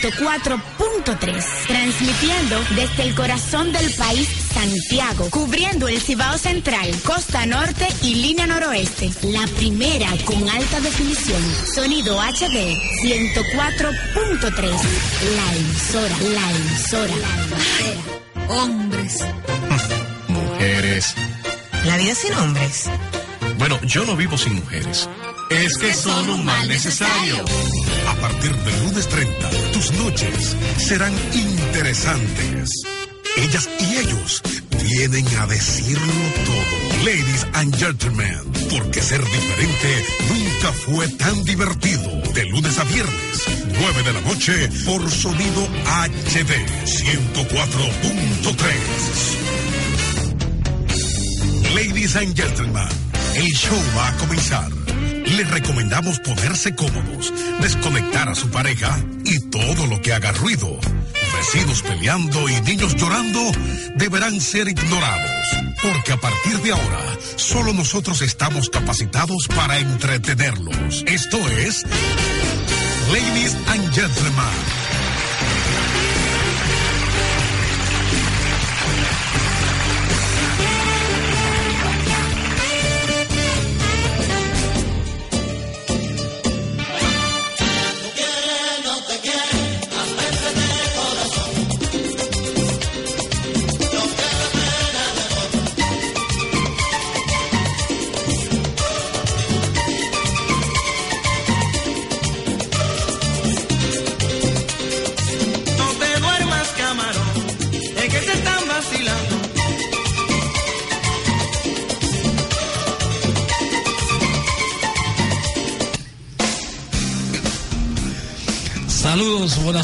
104.3. Transmitiendo desde el corazón del país, Santiago. Cubriendo el Cibao Central, Costa Norte y Línea Noroeste. La primera con alta definición. Sonido HD 104.3. La emisora, la emisora. Hombres. Mujeres. La vida sin hombres. Bueno, yo no vivo sin mujeres. Es que son un mal necesario. A partir del lunes 30, tus noches serán interesantes. Ellas y ellos vienen a decirlo todo. Ladies and gentlemen, porque ser diferente nunca fue tan divertido. De lunes a viernes, 9 de la noche, por sonido HD 104.3. Ladies and gentlemen, el show va a comenzar les recomendamos ponerse cómodos, desconectar a su pareja y todo lo que haga ruido. Vecinos peleando y niños llorando deberán ser ignorados, porque a partir de ahora solo nosotros estamos capacitados para entretenerlos. Esto es Ladies and Gentlemen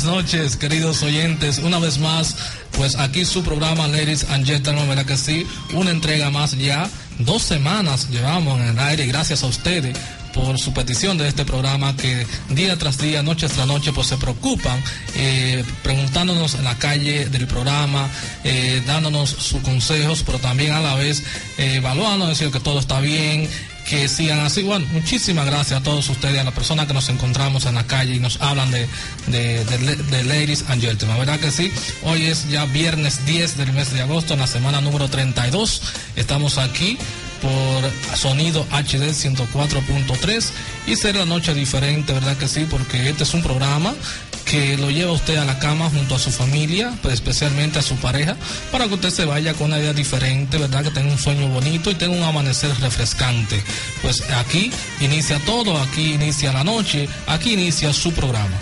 noches, queridos oyentes. Una vez más, pues aquí su programa Ladies and Gentlemen, ¿verdad que sí? Una entrega más ya. Dos semanas llevamos en el aire gracias a ustedes por su petición de este programa que día tras día, noche tras noche, pues se preocupan, eh, preguntándonos en la calle del programa, eh, dándonos sus consejos, pero también a la vez eh, evaluando, decir que todo está bien, que sigan así. Bueno, muchísimas gracias a todos ustedes, a las personas que nos encontramos en la calle y nos hablan de, de, de, Ladies and Gentlemen. ¿Verdad que sí? Hoy es ya viernes 10 del mes de agosto, en la semana número 32. Estamos aquí por sonido HD 104.3 y será la noche diferente, ¿verdad que sí? Porque este es un programa que lo lleva usted a la cama junto a su familia, pues especialmente a su pareja, para que usted se vaya con una idea diferente, ¿verdad? Que tenga un sueño bonito y tenga un amanecer refrescante. Pues aquí inicia todo, aquí inicia la noche, aquí inicia su programa.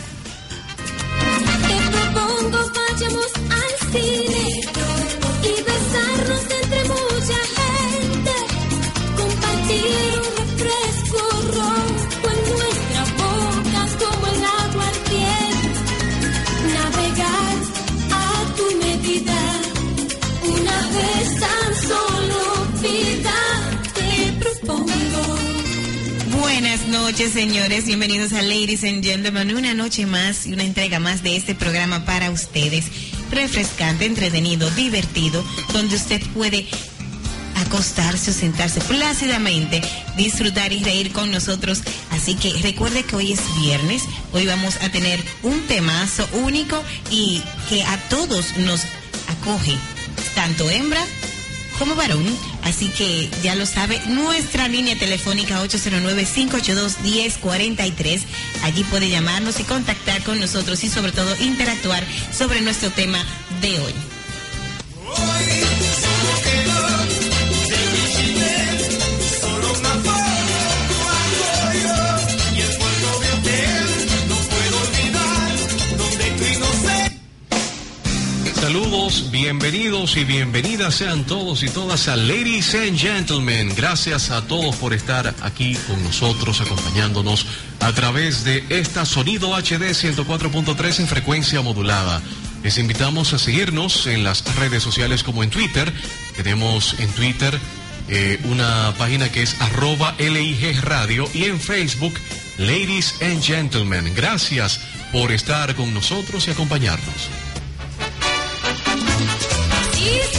Noches, señores. Bienvenidos a Ladies and Gentlemen. Una noche más y una entrega más de este programa para ustedes. refrescante, entretenido, divertido, donde usted puede acostarse o sentarse plácidamente, disfrutar y reír con nosotros. Así que recuerde que hoy es viernes, hoy vamos a tener un temazo único y que a todos nos acoge, tanto hembra como varón. Así que ya lo sabe, nuestra línea telefónica 809-582-1043. Allí puede llamarnos y contactar con nosotros y sobre todo interactuar sobre nuestro tema de hoy. Y bienvenidas sean todos y todas a Ladies and Gentlemen. Gracias a todos por estar aquí con nosotros, acompañándonos a través de esta Sonido HD 104.3 en frecuencia modulada. Les invitamos a seguirnos en las redes sociales como en Twitter. Tenemos en Twitter eh, una página que es arroba LIG Radio y en Facebook Ladies and Gentlemen. Gracias por estar con nosotros y acompañarnos. Sí,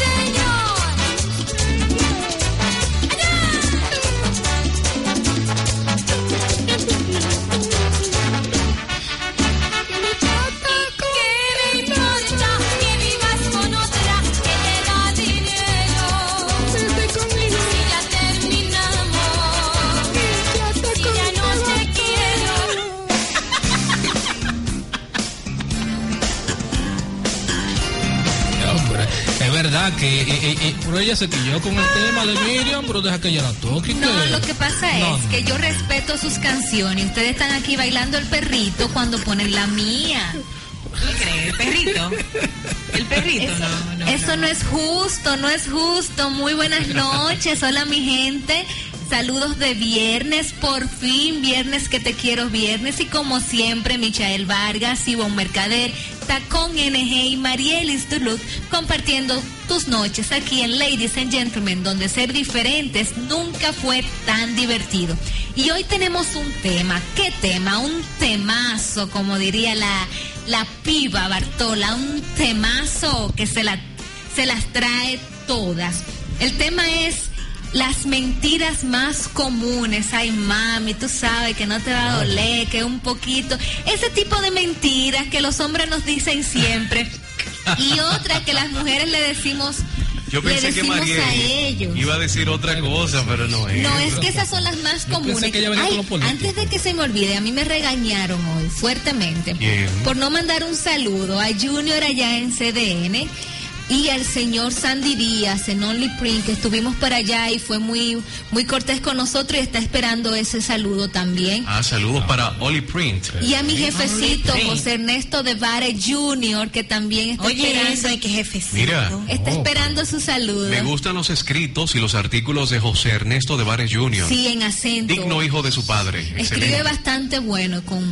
eh, pero ella se quilló con el tema de Miriam, pero deja que ella la toque. No, que- lo que pasa No, es no. que yo respeto sus canciones. Ustedes están aquí bailando el perrito cuando ponen la mía. ¿Tú crees? ¿El perrito? El perrito, Eso, no, no. eso no es justo, no es justo. Muy buenas noches, hola mi gente. Saludos de viernes, por fin, viernes que te quiero viernes. Y como siempre, Michael Vargas, Ivonne Mercader, Tacón NG y Marielis Duluth compartiendo tus noches aquí en Ladies and Gentlemen, donde ser diferentes nunca fue tan divertido. Y hoy tenemos un tema, ¿qué tema? Un temazo, como diría la, la piba Bartola, un temazo que se, la, se las trae todas. El tema es las mentiras más comunes. Ay, mami, tú sabes que no te va a doler, que un poquito. Ese tipo de mentiras que los hombres nos dicen siempre. Y otra que las mujeres le decimos, Yo le pensé que decimos María a ellos. iba a decir otra cosa, pero no es. No, es que esas son las más comunes. que Ay, antes de que se me olvide, a mí me regañaron hoy fuertemente ¿Quién? por no mandar un saludo a Junior allá en CDN y al señor Sandy Díaz en Only Print, que estuvimos por allá y fue muy, muy cortés con nosotros y está esperando ese saludo también. Ah, saludos para Oli Print. Y a mi jefecito. José Ernesto de Vare Jr., que también está Oye, esperando, eso hay que jefecito. Mira. está Oh, esperando su saludo. Me gustan los escritos y los artículos de José Ernesto de Vares Jr. Sí, en acento. Digno hijo de su padre. Escribe Excelente. bastante bueno, con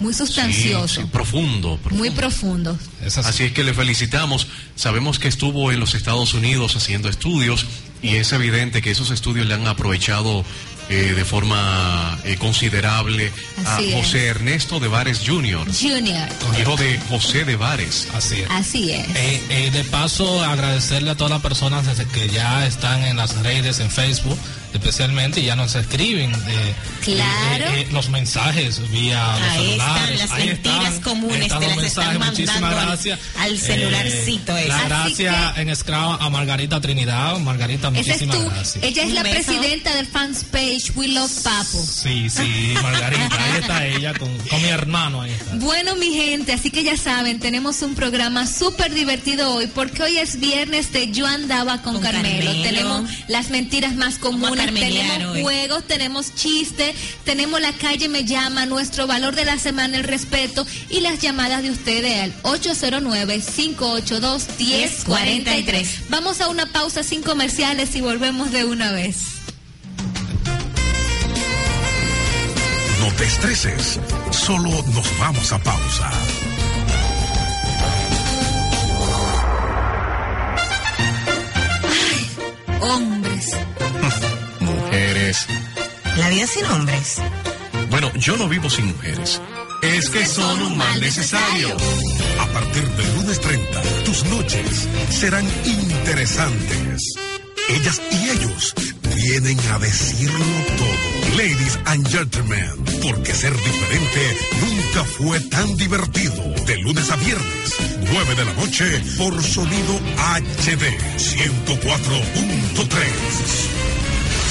muy sustancioso, sí, profundo, profundo. muy profundo. Es así. Así es que le felicitamos. Sabemos que estuvo en los Estados Unidos haciendo estudios y es evidente que esos estudios le han aprovechado eh, de forma eh, considerable Así a es. José Ernesto de Vares Jr., Junior, hijo de José de Vares. Así es. así es. Eh, eh, de paso, agradecerle a todas las personas que ya están en las redes, en Facebook, especialmente, y ya nos escriben eh, Claro. eh, eh, los mensajes vía los Ahí celulares. están las Ahí mentiras están, comunes, ahí están te los las están mensajes, muchísimas gracias. al celularcito ese. La gracia que- en Scrum a Margarita Trinidad. Margarita, es muchísimas gracias. Ella es la beso. presidenta del fans page We Love Papo. Sí, sí, Margarita, ahí está ella con, con mi hermano, ahí está. Bueno, mi gente, así que ya saben, tenemos un programa súper divertido hoy, porque hoy es viernes de Yo Andaba con, Con Carmelo. Carmelo. Tenemos las mentiras más comunes, tenemos hoy. juegos, tenemos chistes, tenemos La Calle Me Llama, nuestro valor de la semana, el respeto, y las llamadas de ustedes al 809-582-1043. Vamos a una pausa sin comerciales y volvemos de una vez. No te estreses, solo nos vamos a pausa. Hombres. Mujeres. La vida sin hombres. Bueno, yo no vivo sin mujeres. Es que son un mal necesario. A partir del lunes 30, tus noches serán interesantes. Ellas y ellos vienen a decirlo todo. Ladies and gentlemen, porque ser diferente nunca fue tan divertido. De lunes a viernes, 9 de la noche, por sonido HD 104.3.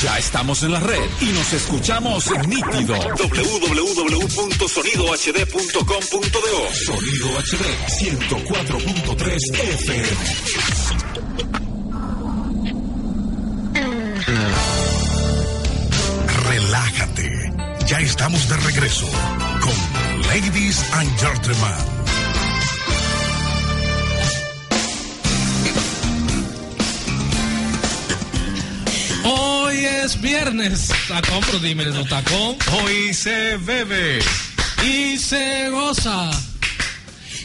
Ya estamos en la red y nos escuchamos nítido. www.sonidohd.com.do Sonido HD 104.3 FM. Relájate. Ya estamos de regreso con Ladies and Gentlemen. Es viernes. Tacón, pero dime, no tacón. Hoy se bebe. Y se goza.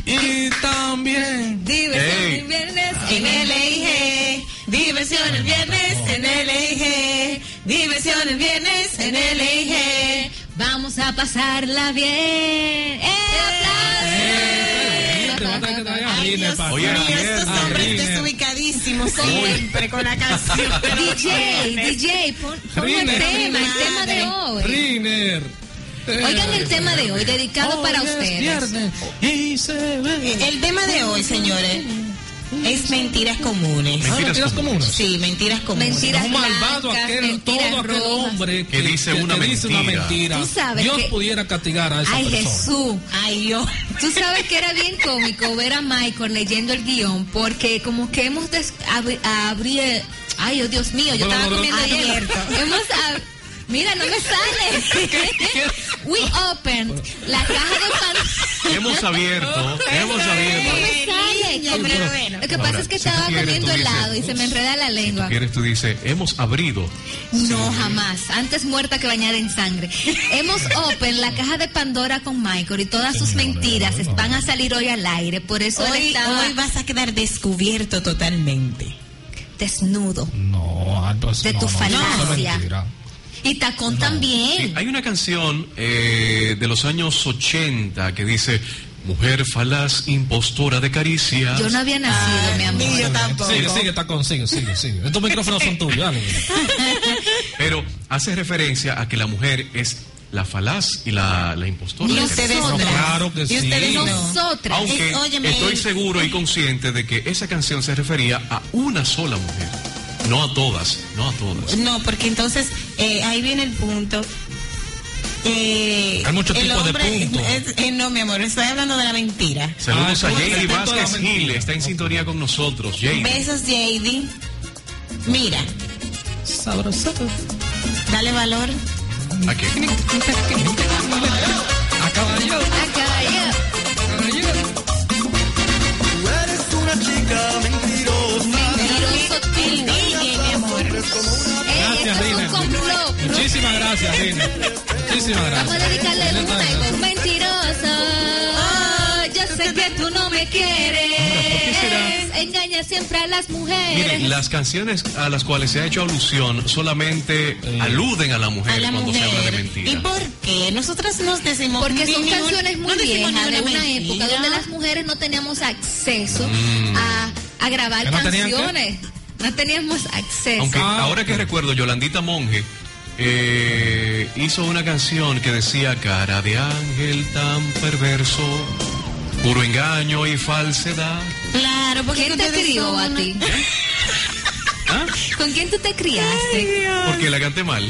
Y también. Diversión Ey. el viernes en LIG. Diversión el viernes en LIG. Diversión el viernes en LIG. Vamos a pasarla bien. ¡Eh, Dios Oye, mío, estos hombres desubicadísimos siempre con la canción. DJ, DJ, pon, pon el tema, el tema de hoy. Riner. Oigan el tema de hoy, dedicado para Hoy ustedes. viernes y se bebe. El tema de hoy, señores, es mentiras comunes. Ah, mentiras comunes. Sí, mentiras comunes. Mentiras un malvado aquel, todo mentiras aquel rojas. hombre Que dice una dice una mentira. Tú sabes Dios que- pudiera castigar a esa Ay, persona. Jesús. Ay, yo. Tú sabes que era bien cómico ver a Michael leyendo el guion porque como que hemos abri- Ay, oh, Dios mío, yo estaba comiendo. Abierto. Hemos ab- Mira, no me sale. We opened la caja de pan. Hemos abierto, hemos No abierto. me sale. Hombre, bueno. Lo que pasa Ahora, es que si tú estaba quieres, comiendo tú dices, helado y se me enreda la lengua. ¿Quieres? Tú dices, hemos abrido. No, jamás. Antes muerta que bañada en sangre. Hemos open la caja de Pandora con Michael y todas sus mentiras van a salir hoy al aire. Por eso él Hoy, estaba hoy vas a quedar descubierto totalmente. desnudo. No, pues, De no, tu no, es falacia. mentira. Y Tacón también. hay una canción eh, de los años 80 que dice, mujer falaz, impostora de caricias. Yo no había nacido, mi amor. Ni yo tampoco. Sigue, sigue, tacón, sigue, sigue, sigue. Estos micrófonos son tuyos, dale. Pero hace referencia a que la mujer es la falaz y la, la impostora. Y de ustedes. No, claro que Y ustedes no. Nosotras. Aunque Eh, óyeme, estoy seguro y consciente de que esa canción se refería a una sola mujer. No a todas, no a todas. No, porque entonces eh, ahí viene el punto. Eh, Hay muchos tipos de puntos. eh, no, mi amor, estoy hablando de la mentira. Saludos Ah, a ¿cómo es JD Vázquez? Gil, está en sintonía con nosotros. JD. Besos, JD. Mira, Sabroso. dale valor. ¿A qué? A. Acá, ya. Mentiroso tú. El DJ, mi amor. Eh, Gracias, Rina. un. Muchísimas gracias, Rina. Muchísimas gracias. Vamos a dedicarle y con mentiroso. Oh, yo sé que tú no me quieres. Engañas siempre a las mujeres. Miren, las canciones a las cuales se ha hecho alusión solamente aluden a la mujer A la cuando se habla de mujer. mentira. ¿Y por qué? Nosotras nos decimos Porque son ningún- canciones muy no viejas de una mentira. época donde las mujeres no teníamos acceso Mm. a, a grabar ¿Que no tenían qué? No teníamos acceso. Aunque Ah, ahora que recuerdo, Yolandita Monge eh, hizo una canción que decía cara de ángel tan perverso, puro engaño y falsedad. Claro, porque ¿Quién te crió a ti? ¿Ah? ¿Con quién tú te criaste? Porque la canté mal.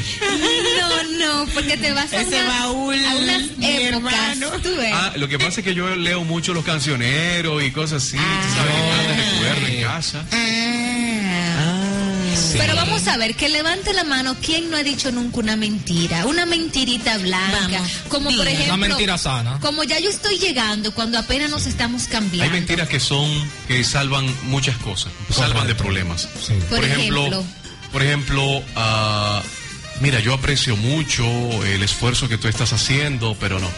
No, no, porque te vas a, Ese unas, baúl, a unas mi épocas. hermano. Tú ves. Ah, lo que pasa es que yo leo mucho los cancioneros y cosas así, tú sabes, me recuerdo en casa. Pero vamos a ver, que levante la mano quién no ha dicho nunca una mentira, una mentirita blanca, Vamos, como por ejemplo, Una mentira sana. como ya yo estoy llegando cuando apenas nos estamos Hay cambiando. mentiras que son, que salvan muchas cosas, salvan de problemas. Sí. Por ejemplo. por ejemplo, ah, mira, yo aprecio mucho el esfuerzo que tú estás haciendo, pero no.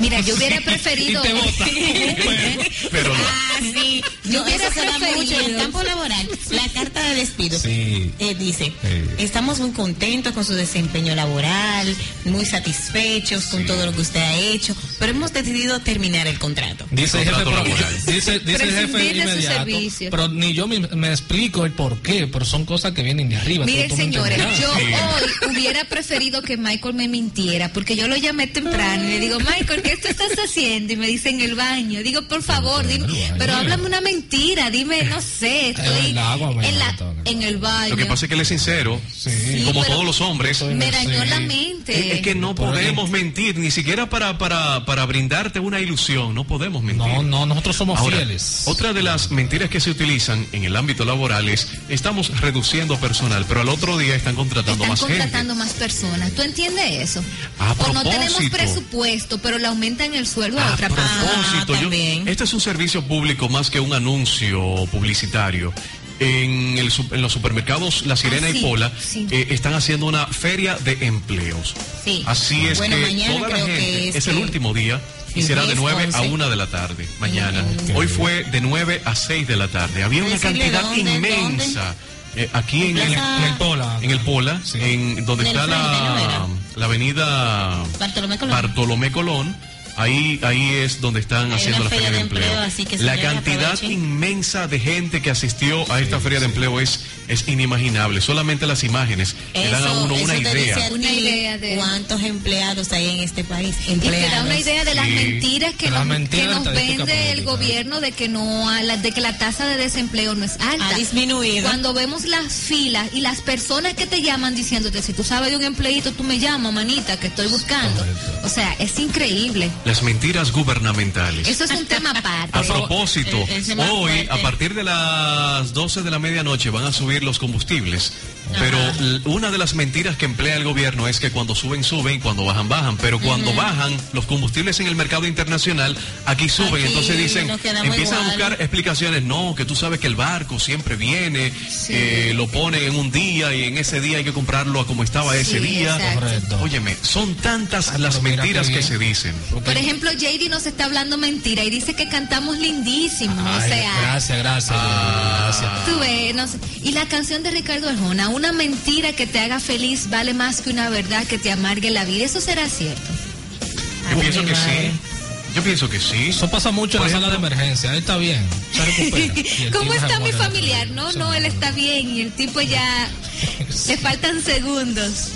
Mira, yo hubiera preferido. Y te bota. Pero no. Ah, sí. Yo No, hubiera preferido. mucho en el campo laboral. La carta despido. Sí. Eh, dice, Sí. estamos muy contentos con su desempeño laboral, muy satisfechos con todo lo que usted ha hecho, pero hemos decidido terminar el contrato. Dice el jefe, Contrato pero- laboral. dice, dice el jefe inmediato, pero ni yo me, me explico el por qué, pero son cosas que vienen de arriba. Me señores, yo Sí. hoy hubiera preferido que Michael me mintiera, porque yo lo llamé temprano y le digo, Michael, ¿qué tú estás haciendo? Y me dice en el baño. Digo, por favor, dime, pero háblame una mentira, dime, no sé, estoy el agua, me en, la-. En el baño. Lo que pasa es que él es sincero, Sí. como todos los hombres. me dañó Sí. la mente. es que no podemos mentir, ni siquiera para, para, para brindarte una ilusión, no podemos mentir. No, no, nosotros somos Ahora, fieles. otra de las mentiras que se utilizan en el ámbito laboral es estamos reduciendo personal, pero al otro día están contratando Están más contratando más personas. ¿Tú entiendes eso? A o no tenemos presupuesto, pero le aumentan el sueldo a, A otra persona. también. este es un servicio público más que un anuncio publicitario. En, el su- en los supermercados La Sirena Ah, y sí, Pola sí. eh, están haciendo una feria de empleos. Sí. Así es Bueno, que mañana toda la gente, que es, es el que- último día y será de 10, 9 a 11. 1 de la tarde, mañana. Ok. Hoy fue de 9 a 6 de la tarde. Había una cantidad dónde, inmensa. eh, aquí en, el, Plaza- En el Pola. en el Pola, Sí. en donde está frente, ¿no la, la avenida Bartolomé Colón. Bartolomé Colón, ahí, ahí es donde están Hay haciendo la feria de empleo. así que la cantidad aprovechen. inmensa de gente que asistió a esta feria de empleo es, es inimaginable. Solamente las imágenes le dan a Eso- uno una eso idea. ti Una idea de- cuántos empleados hay en este país. Y te da Empleados. una idea de las Sí. mentiras que las nos, mentiras que nos vende el gobierno de que no de que la tasa de desempleo no es alta. Ha disminuido. Cuando vemos las filas y las personas que te llaman diciéndote si tú sabes de un empleito tú me llamas manita que estoy buscando. Correcto. O sea, es increíble. Las mentiras gubernamentales. Eso es un tema aparte. A propósito, hoy fuerte. a partir de las 12 de la medianoche van a subir los combustibles. Pero una de las mentiras que emplea el gobierno es que cuando suben, suben cuando bajan, bajan. Pero cuando bajan los combustibles en el mercado internacional, aquí suben. Aquí Entonces dicen, empiezan a buscar explicaciones. No, que tú sabes que el barco siempre viene, eh, lo ponen en un día y en ese día hay que comprarlo a como estaba ese día. exacto. Correcto. Óyeme, son tantas Ah, las mentiras que se dicen. Por ejemplo, JD nos está hablando mentira y dice que cantamos lindísimo. o Ay, sea, gracias, gracias. Ah. gracias. Tú ves, no sé. Y la canción de Ricardo Arjona, una mentira que te haga feliz vale más que una verdad que te amargue la vida. ¿Eso será cierto? Yo Ay, pienso que madre. sí. Yo pienso que sí. Eso pasa mucho en la sala de emergencia. Ahí está bien. Se recupera. ¿Cómo está mi familiar? No, no, él está bien y el tipo ya le faltan segundos.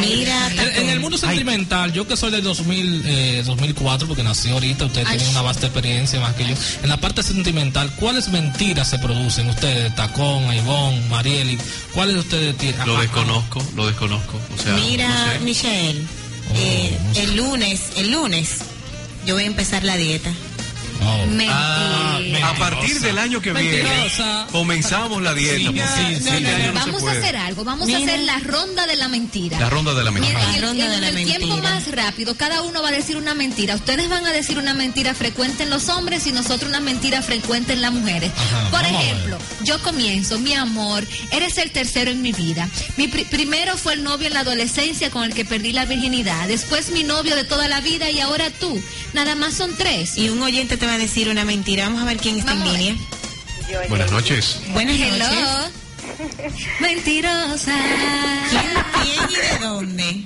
Mira, En, en el mundo sentimental, yo que soy del 2000, eh, 2004, porque nací ahorita, ustedes Ay. tienen una vasta experiencia más que yo. En la parte sentimental, ¿cuáles mentiras se producen ustedes? Tacón, Ivonne, Marieli, ¿cuáles de ustedes tienen? Lo desconozco, lo desconozco. O sea, Mira, no sé. Michelle, Oh, eh, no sé. el lunes, el lunes, yo voy a empezar la dieta. Oh. Mentira. Ah, a partir del año que viene Mentirosa. comenzamos la dieta. Sí, sí, no Vamos a hacer algo, vamos Mira. a hacer la ronda de la mentira. La ronda de la mentira. en el, La ronda en de la el tiempo más rápido, cada uno va a decir una mentira. Ustedes van a decir una mentira frecuente en los hombres y nosotros una mentira frecuente en las mujeres. Ajá, Por ejemplo, yo comienzo, mi amor, eres el tercero en mi vida. Mi pri- primero fue el novio en la adolescencia con el que perdí la virginidad. Después mi novio de toda la vida y ahora tú. Nada más son tres. Y un oyente te va a decir una mentira. Vamos a ver quién está Vamos en línea. Buenas noches. Buenas Hello. noches. Mentirosa. ¿Quién y de dónde?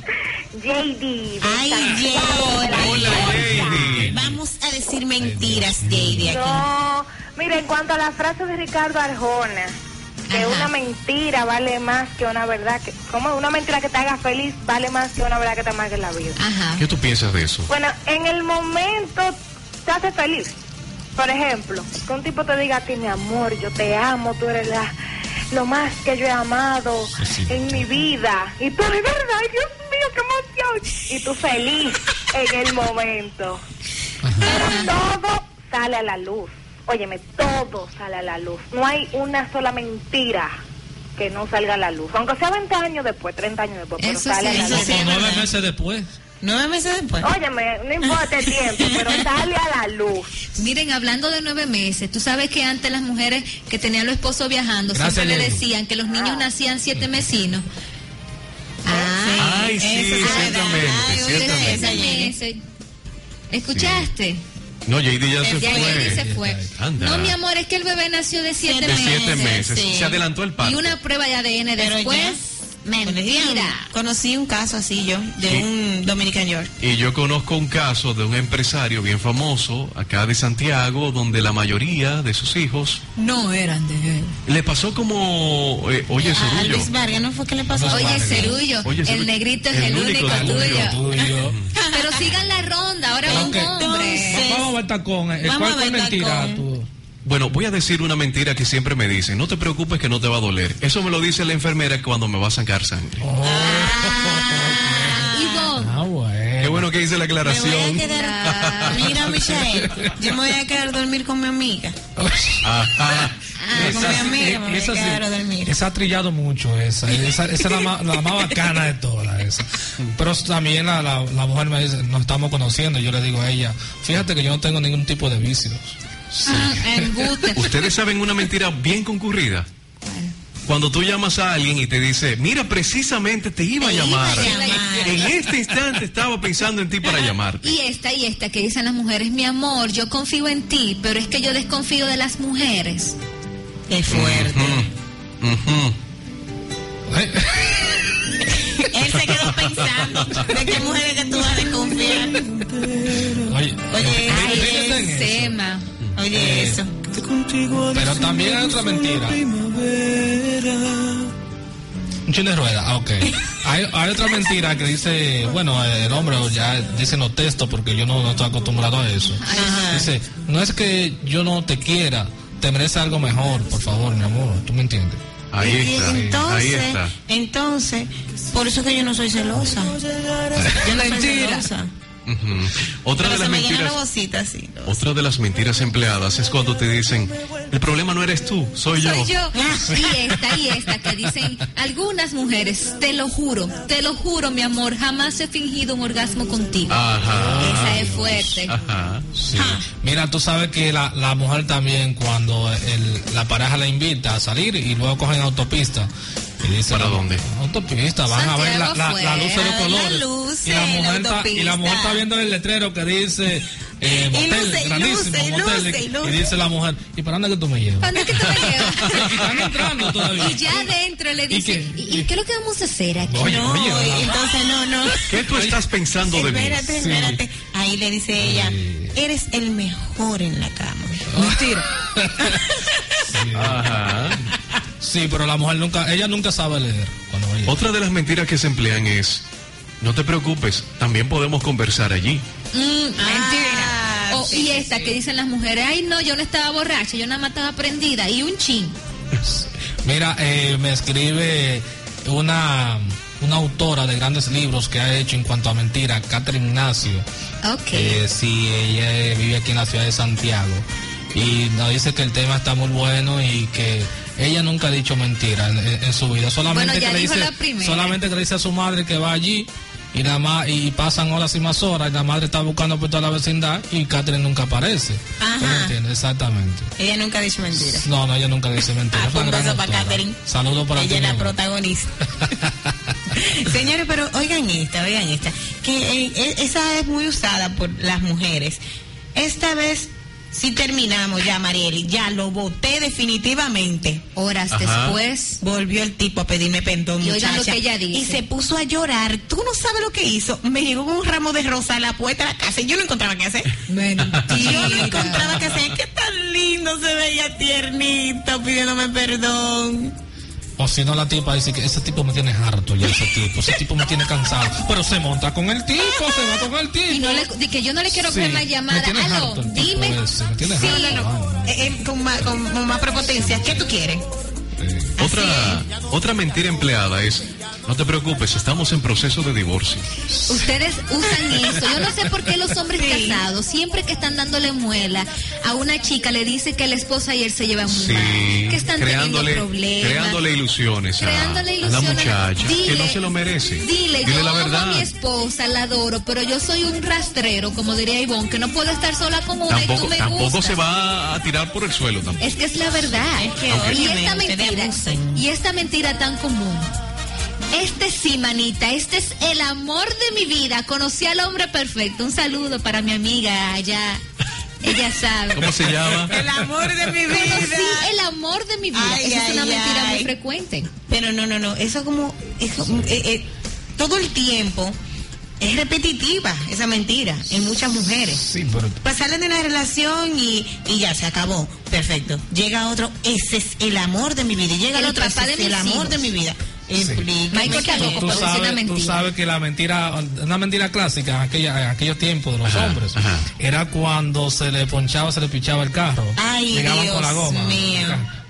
JD. Ay. Hola, Lady. Vamos a decir mentiras, Jade, aquí. No, mira, en cuanto a la frase de Ricardo Arjona, que Ajá. una mentira vale más que una verdad, que, como una mentira que te haga feliz vale más que una verdad que te amargue la vida. Ajá. ¿Qué tú piensas de eso? Bueno, en el momento te hace feliz. Por ejemplo, que un tipo te diga a ti, mi amor, yo te amo, tú eres la, lo más que yo he amado Sí, en mi vida. Y tú, es verdad, ay, Dios mío, qué emoción. Y tú feliz en el momento. Pero todo sale a la luz. Óyeme, todo sale a la luz. No hay una sola mentira que no salga a la luz. Aunque sea 20 años después, 30 años después, pero Eso sale sí, a la luz. sí. Como nueve verdad. meses después. Nueve meses después. Óyeme, no importa el tiempo, pero sale a la luz. Miren, hablando de nueve meses, tú sabes que antes las mujeres que tenían los esposos viajando Gracias, siempre le decían que los niños nacían siete mesinos. Ah, Ay, sí, eso ciertamente, Ay. ¿Escuchaste? No, JD ya se Ya Jenny se fue. No, mi amor, es que el bebé nació de siete De meses. siete meses. sí. Se adelantó el Y parto. una prueba de ADN Pero después. ya, Mentira. Conocí un caso así yo, de Sí. un Dominican York. Y yo conozco un caso de un empresario bien famoso acá de Santiago, donde la mayoría de sus hijos No eran de él. le pasó como, eh, oye, A Cerullo. Luis Vargas, ¿no fue que le pasó? Oye. Cerullo, Oye, el negrito es el el, único tuyo. tuyo. Pero sigan la ronda, ahora va un hombre. Entonces- Vamos a ver tacón. eh. Vamos ¿Cuál a fue mentira? tú? Bueno, voy a decir una mentira que siempre me dicen. No te preocupes que no te va a doler. Eso me lo dice la enfermera cuando me va a sacar sangre. Oh, Ivonne, ah, bueno. Qué bueno que hice la Me voy a aclaración. quedar. Mira, Michael, yo me voy a quedar a dormir con mi amiga. Ajá. Ah, con mi Esa, amiga me voy a esa quedar a dormir. esa ha trillado mucho, esa. Esa, esa es la más, la más bacana de todas, esa. Pero también la, la, la mujer me dice, nos estamos conociendo. y Yo le digo a ella, fíjate que yo no tengo ningún tipo de vicios. Ah. Ustedes saben una mentira bien concurrida. Cuando tú llamas a alguien y te dice, mira, precisamente te iba a llamar. En este instante estaba pensando en ti para llamarte. Y esta y esta que dicen las mujeres, mi amor, yo confío en ti, pero es que yo desconfío de las mujeres. Qué fuerte. Él se quedó pensando de qué mujeres que tú vas a desconfiar. Oye, Oye, Ay, el. Oye, eso. Pero también hay otra mentira. Un chin de rueda, ah, ok. Hay, hay otra mentira que dice, bueno, el hombre ya dice en los textos porque yo no, no estoy acostumbrado a eso. Ajá. Dice, no es que yo no te quiera, te merece algo mejor, por favor, mi amor, ¿tú me entiendes? Ahí está. entonces, Ahí está. entonces, por eso que yo no soy celosa. Yo no soy Mentira. Otra Pero de las mentiras. vocita. Otra de las mentiras empleadas es cuando te dicen, el problema no eres tú, soy yo. Soy yo. Y esta y esta que dicen algunas mujeres, te lo juro, te lo juro, mi amor, jamás he fingido un orgasmo contigo. Ajá. Esa es fuerte. Ajá. Sí. Mira, tú sabes que la, la mujer también cuando el- la pareja la invita a salir y luego cogen autopista. Y ¿Para dónde? Autopista, van a ver la, la, la luz de los Santiago, colores. y, la mujer está, y la mujer está viendo el letrero que dice eh, Y motel, luce, y grandísimo, luce, y motel. luce, y luce. y dice la mujer, ¿y para dónde que tú me llevas? ¿Cuándo es que tú me llevas? Y están entrando todavía. Y ya adentro le dice, qué? ¿y, y qué es lo que vamos a hacer aquí? Oye, no, oye, y entonces no, no. ¿Qué tú estás pensando de mí? Espérate, Sí. espérate. Ahí le dice ella, eres el mejor en la cama. Mentira. Ajá. Sí, pero la mujer nunca, ella nunca sabe leer. Otra de las mentiras que se emplean es, no te preocupes, también podemos conversar allí. Mm, mentira. Ah, sí, y sí, esta que dicen las mujeres, ay no, yo no estaba borracha, yo nada más estaba prendida. Y un chin. Mira, eh, me escribe una, una autora de grandes libros que ha hecho en cuanto a mentira, Catherine Ignacio. Ok. Eh, sí, ella vive aquí en la ciudad de Santiago. Y nos dice que el tema está muy bueno y que ella nunca ha dicho mentira en, en su vida. Solamente, Bueno, que le dice, solamente que le dice a su madre que va allí y nada más, y pasan horas y más horas y la madre está buscando por toda la vecindad y Catherine nunca aparece. Exactamente. Ella nunca ha dicho mentira. No, no, ella nunca dice mentira. Ah, un beso para. Catherine. Saludos para Ella es la protagonista. Señores, pero oigan esta, oigan esta, que eh, eh, esa es muy usada por las mujeres. Esta vez sí terminamos ya, Marieli, ya lo voté definitivamente. Horas Ajá. después. Volvió el tipo a pedirme perdón, Y muchacha. lo que ella dice. Y se puso a llorar. Tú no sabes lo que hizo. Me llegó con un ramo de rosa a la puerta de la casa y yo no encontraba qué hacer. Yo no encontraba qué hacer. Qué tan lindo se veía tiernito pidiéndome perdón. O si no, la tipa dice que ese tipo me tiene harto ya, ese tipo. Ese tipo me tiene cansado. Pero se monta con el tipo, se va con el tipo. Y no le, de que yo no le quiero Sí, coger la me llamada. tiene Aló, harto dime. ese, me Sí, harto. no, Eh, eh, con, más, con- con más prepotencia. ¿Qué tú quieres? eh, Otra, otra mentira empleada es, no te preocupes, estamos en proceso de divorcio. Ustedes usan eso. Yo no sé por qué los hombres Sí. casados, siempre que están dándole muela a una chica, le dice que la esposa y él se llevan muy Sí, mal, que están creándole, teniendo problemas. creándole ilusiones a, creándole a la ilusiones. muchacha, que Dile- no se lo merece. Dile, yo la amo a verdad. mi esposa, la adoro, pero yo soy un rastrero, como diría Ivonne, que no puedo estar sola con una y tú Tampoco, me tampoco gustas. se va a tirar por el suelo tampoco. Es que es la verdad. Es que, y esta mentira, y esta mentira tan común. Este sí, manita, este es el amor de mi vida. Conocí al hombre perfecto. Un saludo para mi amiga allá. Ella sabe. ¿Cómo se llama? El amor de mi vida. Conocí el amor de mi vida. Ay, Esa es una ay, mentira muy frecuente. Pero no, no, no. Eso como. Eso, eh, eh, todo el tiempo es repetitiva esa mentira en muchas mujeres. Sí, pero Pues salen de la relación y, y ya se acabó. Perfecto. Llega otro, ese es el amor de mi vida. Y llega el, El otro, papá ese de es el amor hijos. de mi vida. Explícame. Michael está tú, sabes, tú sabes que la mentira, una mentira clásica en, aquella, en aquellos tiempos de los Ajá, hombres, ajá. era cuando se le ponchaba, se le pichaba el carro. Ay, Llegaban con la Dios goma. mío.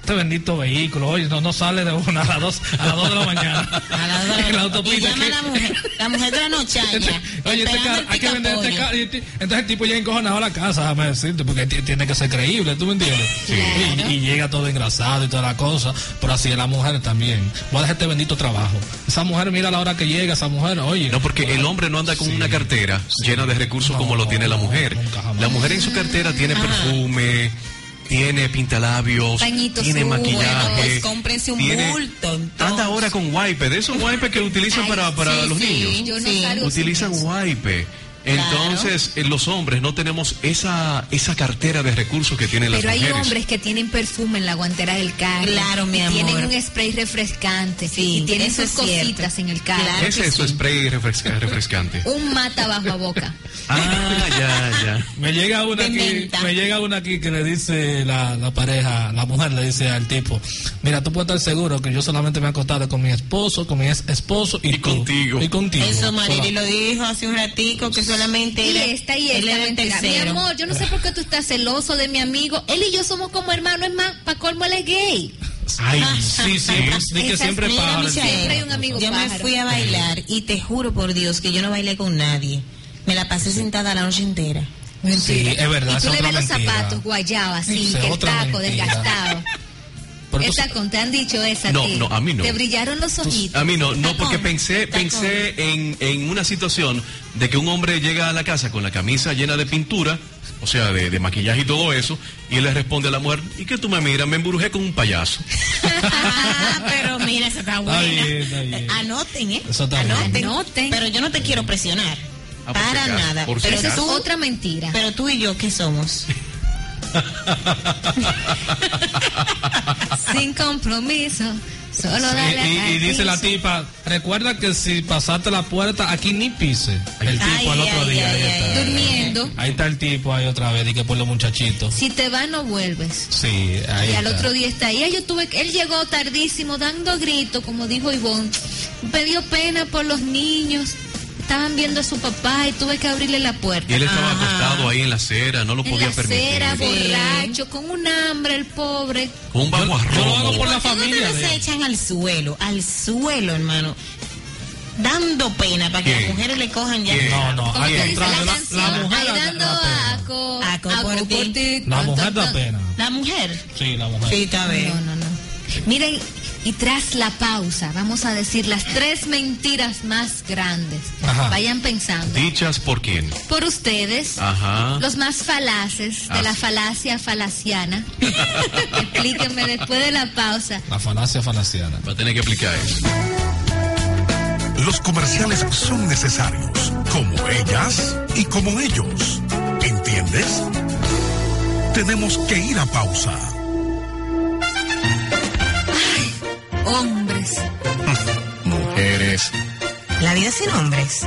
Este bendito vehículo, oye, no, no sale de una a las dos, a las dos de la mañana. A la hora- en la y autopista. llama a que- la mujer, la mujer de la noche allá, Oye, este carro, hay que vender este carro. y Entonces el tipo llega encojonado a la casa, déjame decirte, porque ti- tiene que ser creíble, ¿tú me entiendes? Y, y llega todo engrasado y toda la cosa, pero así es la mujer también. Voy a dejar este bendito trabajo. Esa mujer, mira la hora que llega, esa mujer, oye. No, porque el hombre no anda con una cartera llena de recursos como lo tiene la mujer. La mujer en su cartera tiene perfume, tiene pintalabios, Pañitos tiene maquillaje. pues cómprense un tiene- bulto, entonces. Anda ahora con wipe, de esos wipes que utilizan Ay, para, para sí, los sí. niños. Yo no Sí. Utilizan eso. wipe. Entonces, eh, los hombres no tenemos esa, esa cartera de recursos que tienen las Pero hay mujeres. hombres que tienen perfume en la guantera del carro. Claro, mi y Tienen amor. un spray refrescante. Sí, y tienen eso sus cierto. cositas en el carro. Claro. Ese es su sí. spray refresca- refrescante. Un mata bajo a boca. Ah, ya, ya. Me llega una De aquí, menta. me llega una aquí que le dice la, la pareja, la mujer le dice al tipo, mira, tú puedes estar seguro que yo solamente me he acostado con mi esposo, con mi ex esposo y, Y tú, contigo. Y contigo. Eso Marily Sola- lo dijo hace un ratico que solamente Y era, esta y él esta era el mentira. Mi amor, yo no sé por qué tú estás celoso de mi amigo. Él y yo somos como hermanos. Es más, para colmo él es gay. Ay, sí, sí, di que Esa- siempre mira. Michelle, siempre hay un amigo Yo me fui a bailar y te juro por Dios que yo no bailé con nadie. Me la pasé sentada la noche entera. Sí, es verdad, Y tú le ves los mentira. zapatos guayados así, que el taco mentira. desgastado. Con, te han dicho esa. No, no, a mí no. Te brillaron los ojitos. A mí no, no, porque pensé, pensé en, en una situación de que un hombre llega a la casa con la camisa llena de pintura, o sea, de, de maquillaje y todo eso, y él le responde a la mujer, ¿y qué tú me miras? Me embrujé con un payaso. Pero mira, esa está buena. bien, está bien. Anoten, ¿eh? Eso está bien. Anoten. Anoten. Pero yo no te quiero presionar. Ah, si para acaso, nada. si pero Esa es otra mentira. Pero tú y yo, ¿qué somos? Sin compromiso. Solo Sí, dale y, dice la tipa, recuerda que si pasaste la puerta, aquí ni pise. El tipo al otro ay, día. ay, ahí, ay, está. Durmiendo. ahí está el tipo ahí otra vez, y que por los muchachitos. Si te vas, no vuelves. Sí, ahí Y al otro día está ahí. Yo tuve, él llegó tardísimo dando gritos, como dijo Ivonne. Me dio pena por los niños. Estaban viendo a su papá y tuve que abrirle la puerta. Y él estaba Ajá. acostado ahí en la acera, no lo en podía la permitir. acera, borracho, con un hambre, el pobre. Con un bajo Yo lo hago arroz. por la ¿Por qué no familia él. echan al suelo? Al suelo, hermano. Dando pena para que ¿Quién? las mujeres le cojan ya. ¿Quién? No, no, ¿Cómo al contrario, la la, la mujer dando da pena. aco, Aco aco por ti. ti, La mujer da pena. La mujer. Sí, la mujer. Sí, está bien. No, no, no. Miren, y tras la pausa, vamos a decir las tres mentiras más grandes. Ajá. Vayan pensando. Dichas por quién. Por ustedes, Ajá. los más falaces de Ah, la sí. falacia falaciana. Explíquenme después de la pausa. La falacia falaciana. Va a tener que explicar eso. Los comerciales son necesarios, como ellas y como ellos. ¿Entiendes? Tenemos que ir a pausa. Hombres. Mujeres. La vida sin hombres.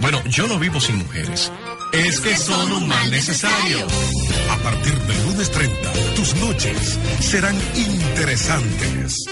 Bueno, yo no vivo sin mujeres. Es que son un mal necesario. A partir del lunes 30, tus noches serán interesantes.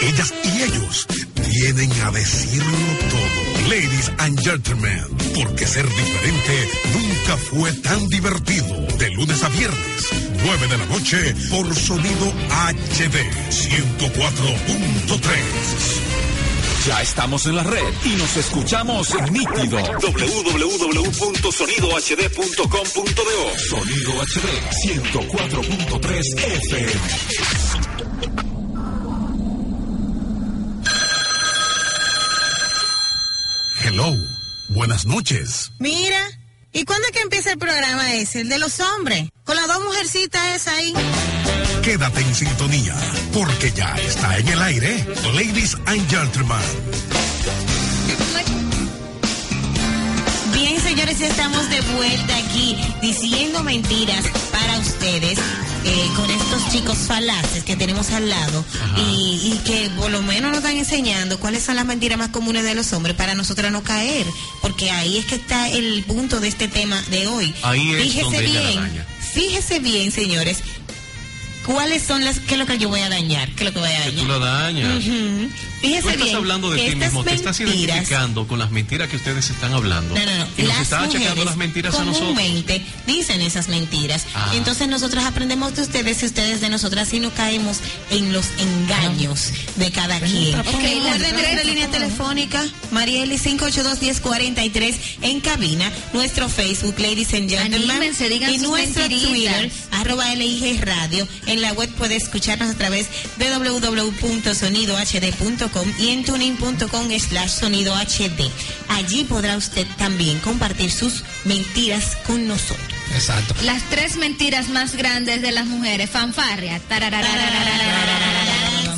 Ellas y ellos vienen a decirlo todo. Ladies and gentlemen, porque ser diferente nunca fue tan divertido. De lunes a viernes, 9 de la noche, por sonido HD 104.3. Ya estamos en la red y nos escuchamos nítido. www.sonidohd.com.do Sonido HD 104.3 FM. Hello, buenas noches. Mira, ¿y cuándo es que empieza el programa ese, el de los hombres? Con las dos mujercitas esas ahí. Quédate en sintonía, porque ya está en el aire, Ladies and Gentlemen. Bien, señores, estamos de vuelta aquí diciendo mentiras para ustedes eh, con estos chicos falaces que tenemos al lado y, que por lo menos nos están enseñando cuáles son las mentiras más comunes de los hombres para nosotros no caer, porque ahí es que está el punto de este tema de hoy. Fíjese bien, fíjese bien, señores, cuáles son las, qué es lo que yo voy a dañar, qué es lo que voy a dañar. Que tú la dañas. Uh -huh. Fíjese estás hablando de ti mismo, te estás identificando con las mentiras que ustedes están hablando. No, no, no. Y las nos están achacando las mentiras a nosotros. dicen esas mentiras. Ah. Entonces nosotros aprendemos de ustedes y ustedes de nosotras y no caemos en los engaños de cada quien. Ok, la de línea telefónica, Marieli 582-1043 en cabina, nuestro Facebook, Ladies and Gentlemen, Anímense, y nuestro. Twitter, arroba LIG Radio. En la web puede escucharnos a través de www.sonidohd.com y en tuning.com slash sonido HD. Allí podrá usted también compartir sus mentiras con nosotros. Exacto. Las tres mentiras más grandes de las mujeres. Fanfarria.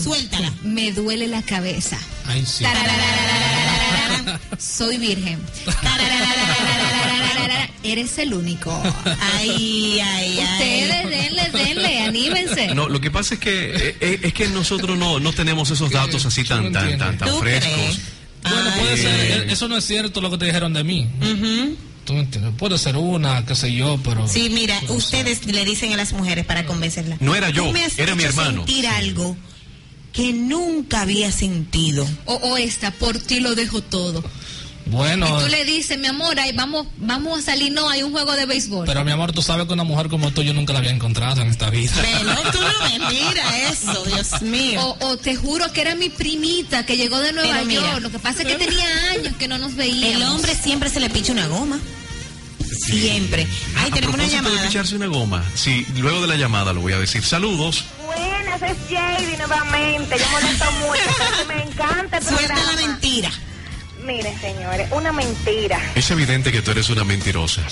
Suéltala. Me duele la cabeza. Ay, sí. Soy virgen. Eres el único. Ay, ay, ay Ustedes denle, denle, anímense. No, lo que pasa es que eh, eh, es, que nosotros no, no tenemos esos datos así tan, tan, tan, tan frescos. Bueno, puede ser, eh, eso no es cierto lo que te dijeron de mí. Uh -huh. Tú entiendes, puede ser una, qué sé yo, pero... Sí, mira, ustedes le dicen a las mujeres para convencerlas. No era yo, era mi hermano. sentir algo que nunca había sentido. O, o esta, por ti lo dejo todo. Bueno, Y tú le dices, mi amor, ahí vamos, vamos a salir, no, hay un juego de béisbol. pero mi amor, tú sabes que una mujer como tú yo nunca la había encontrado en esta vida. Pero tú no me mira eso, Dios mío. O, o te juro que era mi primita que llegó de Nueva Pero mira. York. Lo que pasa es que tenía años que no nos veíamos. El hombre siempre se le picha una goma. Siempre. Ay, A tenemos una propósito de llamada. picharse una goma, sí, luego de la llamada lo voy a decir. Saludos. Buenas, es JD nuevamente. Yo molesto mucho, me encanta el Suelta programa. la mentira. Miren, señores, una mentira. Es evidente que tú eres una mentirosa.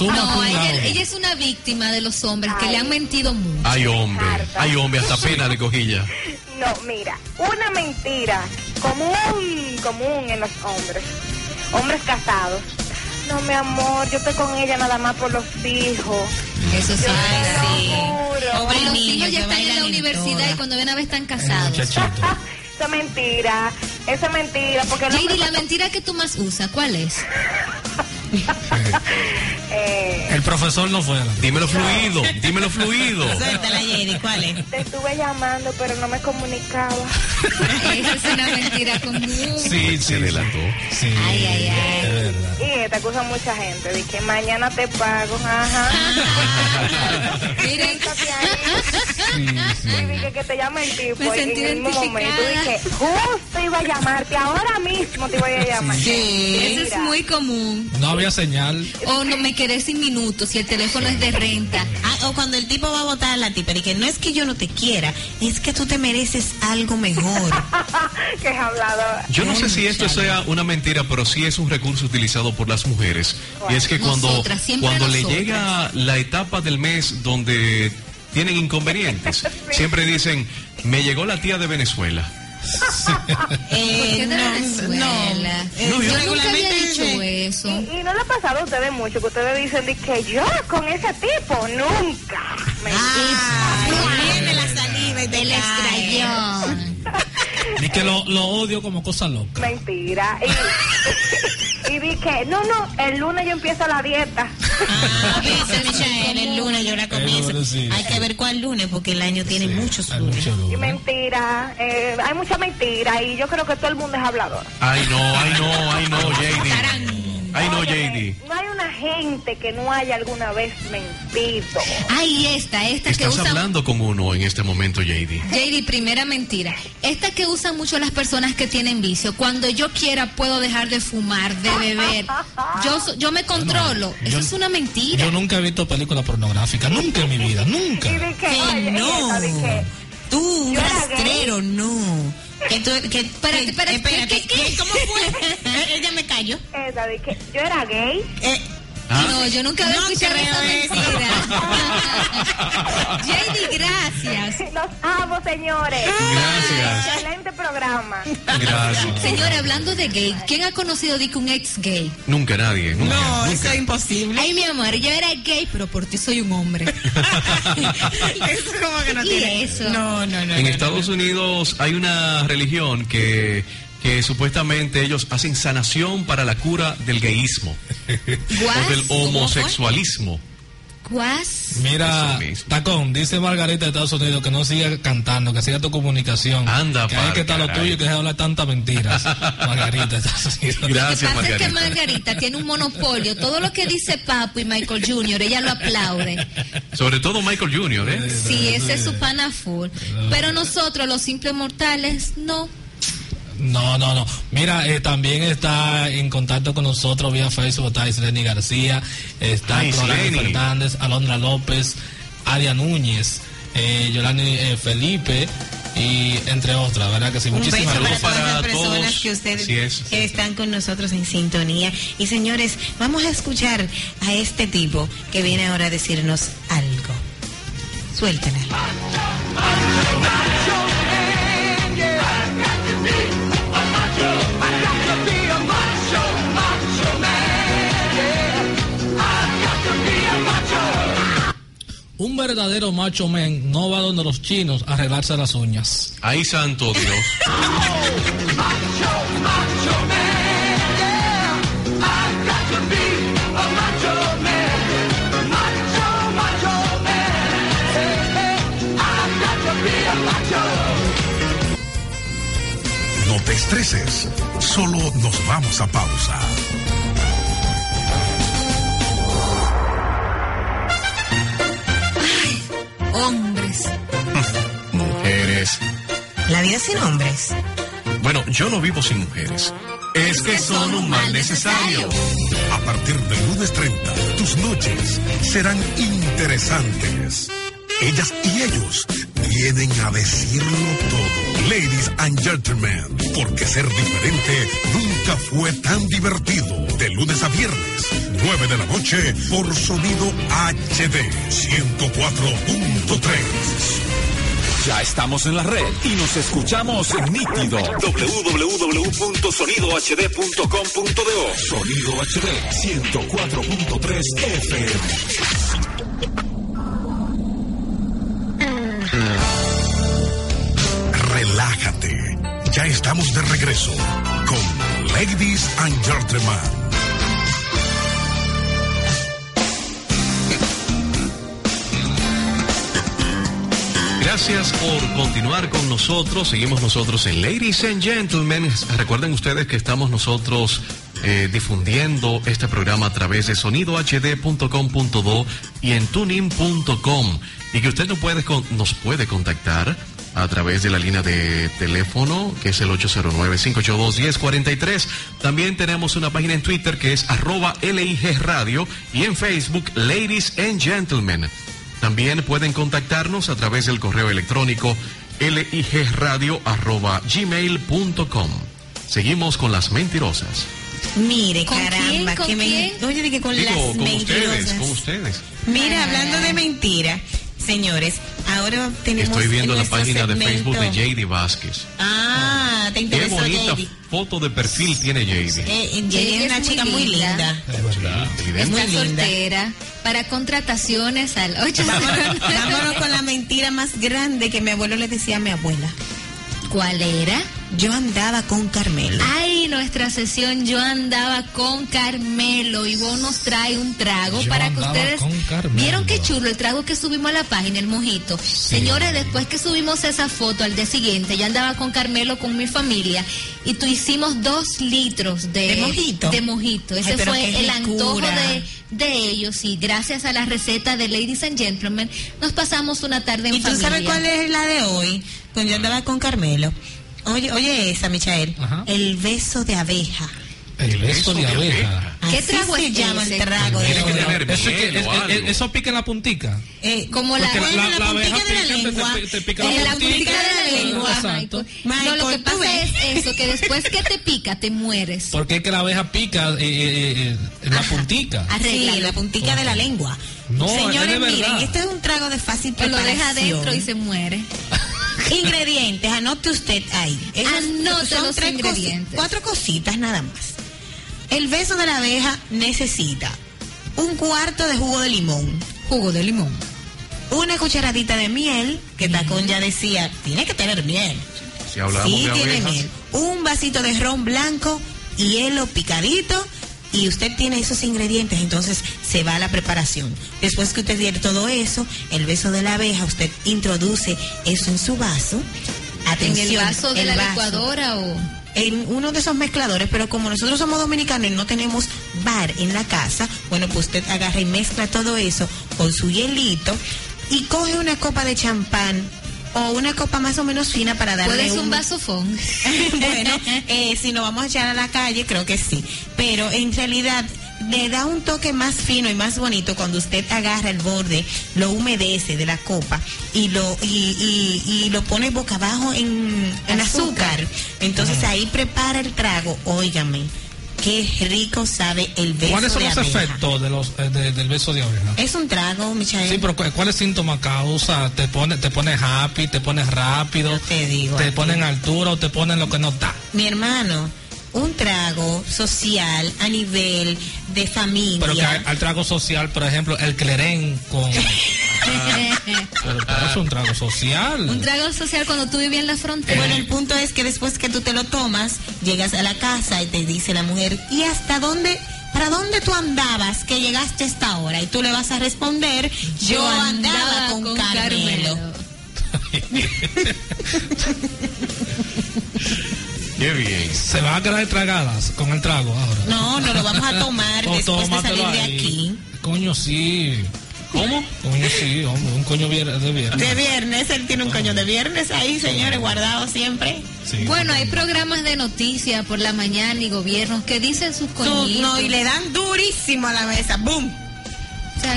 No, ella, es una víctima de los hombres que le han mentido mucho. Ay, hombre. Ay, hombre, hasta pena de cojilla. No, mira, una mentira común, común en los hombres. Hombres casados. No, mi amor, yo estoy con ella nada más por los hijos. Eso sí. Sí. juro. Pobre los niño hijos que ya están en la universidad y cuando ven a ver están casados. Esa es mentira, esa es mentira, porque JD, hombre la mentira que tú más usas, ¿cuál es? eh, El profesor no fue. Dímelo fluido, dímelo fluido. Suéltala, Jenny, ¿cuál es? te estuve llamando, pero no me comunicaba. Esa es una mentira común. Sí, sí. Se adelantó. Sí, Ay, ay, ay. es verdad. Y esta acusa mucha gente, de que mañana te pago, ajá. Miren. Sí, sí. Y dije que te llame el tipo Me en el mismo momento. Dije, justo iba a llamarte, ahora mismo te voy a llamar. eso es muy común. No había señal. O no me quedé sin minutos si el teléfono es de renta. Ah, o cuando el tipo va a votar a la tipa y que no es que yo no te quiera, es que tú te mereces algo mejor. que es hablador. Yo no sé si esto sea una mentira, pero sí es un recurso utilizado por las mujeres. Y es que cuando, Nosotras, cuando le llega la etapa del mes donde tienen inconvenientes, siempre dicen, me llegó la tía de Venezuela. Eh, ¿Por qué de no? Eh, No, yo- Yo nunca había dicho eso. Y, y no le ha pasado a ustedes mucho que ustedes dicen de que yo con ese tipo nunca. Ah, viene la saliva y te El cae. Y que lo, lo odio como cosa loca. Mentira. Y, y dije, no, no, el lunes yo empiezo la dieta. Ah, dice Michael, el lunes yo la comienzo. lunes sí. Hay que ver cuál lunes, porque el año tiene muchos lunes. mucho lunes. mentira. eh, hay mucha mentira y yo creo que todo el mundo es hablador. Ay, no, ay, no, ay, no. Ay, no, Óyeme, JD. No hay una gente que no haya alguna vez mentido. Ay, esta, esta que Estás usan. hablando con uno en este momento, JD. JD, primera mentira. Esta que usan mucho las personas que tienen vicio. Cuando yo quiera puedo dejar de fumar, de beber. Yo, yo me controlo. Eso yo- es una mentira. Yo nunca he visto película pornográfica. Nunca en mi vida. Nunca. Y dije, Que oye, no. esa, Tú, un rastrero, no. Que tú, que, Espérate, que- espérate, espérate, ¿qué, qué. ¿Cómo fue? Eh, Ella me cayó. esa, dije, yo era gay. Eh, ¿Ah? No, yo nunca había No escuchado esa mentira. JD, gracias. Los amo, señores. Gracias. Excelente programa. Gracias. Señora, hablando de gay, ¿quién ha conocido de que un ex gay? Nunca nadie. Nunca, No, nunca. eso es imposible. Ay, mi amor, yo era gay, pero por ti soy un hombre. eso como que no ¿Y tiene. eso? No, no, no. En no, Estados Unidos hay una religión que, que supuestamente ellos hacen sanación para la cura del gayismo o del homosexualismo. ¿Cuás? Mira. Tacón, dice Margarita de Estados Unidos que no siga cantando, que siga tu comunicación. Anda, que hay que estar lo tuyo y que deje de hablar tantas mentiras. Margarita de Estados Unidos. Lo que Gracias, pasa es que Margarita. Margarita tiene un monopolio. Todo lo que dice Papo y Michael Jr., ella lo aplaude. Sobre todo Michael Jr., ¿eh? Sí, ese es su pana full. Pero nosotros, los simples mortales, no. No, no, no. Mira, eh, también está en contacto con nosotros vía Facebook, está Isleni García, está Ay, Rolando. Fernández, Alondra López, Adia Núñez, eh, Yolani eh, Felipe y entre otras, ¿verdad que sí? Un beso Muchísimas para gracias. todas para las personas todos. que ustedes es. que están con nosotros en sintonía. Y señores, vamos a escuchar a este tipo que viene ahora a decirnos algo. Suéltenla. Un verdadero macho men no va donde los chinos a arreglarse las uñas. Ay, santo Dios. No te estreses, solo nos vamos a pausa. Hombres. Mujeres. La vida sin hombres. Bueno, yo no vivo sin mujeres. Es que son un mal necesario. A partir del lunes 30, tus noches serán interesantes. Ellas y ellos vienen a decirlo todo. Ladies and gentlemen, porque ser diferente nunca fue tan divertido. De lunes a viernes, 9 de la noche, por sonido HD 104.3. Ya estamos en la red y nos escuchamos nítido. www.sonidohd.com.do Sonido HD 104.3 FM. Estamos de regreso con Ladies and Gentlemen. Gracias por continuar con nosotros. Seguimos nosotros en Ladies and Gentlemen. Recuerden ustedes que estamos nosotros eh, difundiendo este programa a través de sonidohd.com.do y en tuning.com. Y que usted nos puede, nos puede contactar a través de la línea de teléfono que es el 809-582-1043. También tenemos una página en Twitter que es arroba LIG Radio y en Facebook Ladies and Gentlemen. También pueden contactarnos a través del correo electrónico ligradio.gmail.com. Seguimos con las mentirosas. Mire, ¿Con caramba, quién? ¿Con que me. quién? Oye, de que con Digo, las con ustedes, mentirosas. con ustedes. Mira, hablando de mentira, señores, ahora tenemos. Estoy viendo la página de segmento- Facebook de JD Vázquez. Ah, te Qué interesó, bonita JD. foto de perfil tiene JD. Eh, JD JD es una es chica muy muy linda. linda. Evidente. muy Está linda. soltera. Para contrataciones al 8 Vámonos, vámonos con la mentira más grande que mi abuelo le decía a mi abuela. ¿Cuál era? Yo andaba con Carmelo. Ay, nuestra sesión yo andaba con Carmelo y vos nos trae un trago Yo para que andaba ustedes con Carmelo. vieron qué chulo el trago que subimos a la página, el mojito. Señores, después que subimos esa foto al día siguiente, yo andaba con Carmelo con mi familia y tú hicimos dos litros de, ¿De mojito? De mojito. Ese Ay, fue el antojo de, de ellos y gracias a la receta de Ladies and Gentlemen nos pasamos una tarde en ¿Y tú familia. sabes cuál es la de hoy? Cuando yo andaba con Carmelo. Oye, oye esa, Michael. Ajá. El beso de abeja. El beso de abeja. ¿Qué trago se llama el trago. De tener Eso, eso pica en la puntica. Eh, Como la, la, la- la puntita abeja de la lengua. te- te pica la en la puntita puntita de la lengua. Exacto. No, lo que pasa ves. es eso, que después que te pica, te mueres. Porque es que la abeja pica eh, eh, eh, en la puntica. Sí, la puntica de la lengua. No, Señores, miren, este es un trago de fácil Pues lo preparación. deja adentro y se muere. Ingredientes, anote usted ahí. Anote los tres cosi- ingredientes. cuatro cositas nada más. El beso de la abeja necesita un cuarto de jugo de limón, Jugo de limón. una cucharadita de miel, que Tacón ya decía, tiene que tener miel. Si hablamos sí, de tiene abejas, miel. Un vasito de ron blanco, hielo picadito. Y usted tiene esos ingredientes, entonces se va a la preparación. Después que usted tiene todo eso, el beso de la abeja, usted introduce eso en su vaso. Atención, ¿En el vaso de el la vaso. licuadora o...? en uno de esos mezcladores, pero como nosotros somos dominicanos y no tenemos bar en la casa, bueno, pues usted agarra y mezcla todo eso con su hielito y coge una copa de champán o una copa más o menos fina para darle ¿Puedes un un vasofón? bueno, eh, si nos vamos a echar a la calle, creo que sí. Pero en realidad le da un toque más fino y más bonito cuando usted agarra el borde, lo humedece de la copa y lo y, y- y lo pone boca abajo en, en azúcar. Entonces ahí prepara el trago. Óigame, qué rico sabe el beso ¿Cuáles son de los abeja. efectos de los, eh, de- del beso de abeja? Es un trago, Michael. Sí, pero ¿cu- ¿cuáles síntomas causa? ¿Te pone, te pone happy, te pones rápido, te digo te ponen altura o te ponen lo que no está? Mi hermano, un trago social a nivel de familia. Pero que al, al trago social, por ejemplo, el clerén con... Pero, pero es un trago social. un trago social cuando tú vivías en la frontera. Bueno, el punto es que después que tú te lo tomas, llegas a la casa y te dice la mujer, ¿y hasta dónde, para dónde tú andabas que llegaste a esta hora? Y tú le vas a responder, yo, andaba, con, Carmelo. Qué bien. Se van a quedar tragadas con el trago ahora. No, no lo vamos a tomar después de salir de aquí. Coño, sí. ¿Cómo? Coño, sí, hombre, un coño de viernes. De viernes, él tiene un coño de viernes ahí, señores, guardado siempre. Sí. Bueno, hay programas de noticias por la mañana y gobiernos que dicen sus coñitos. no, y le dan durísimo a la mesa, ¡boom!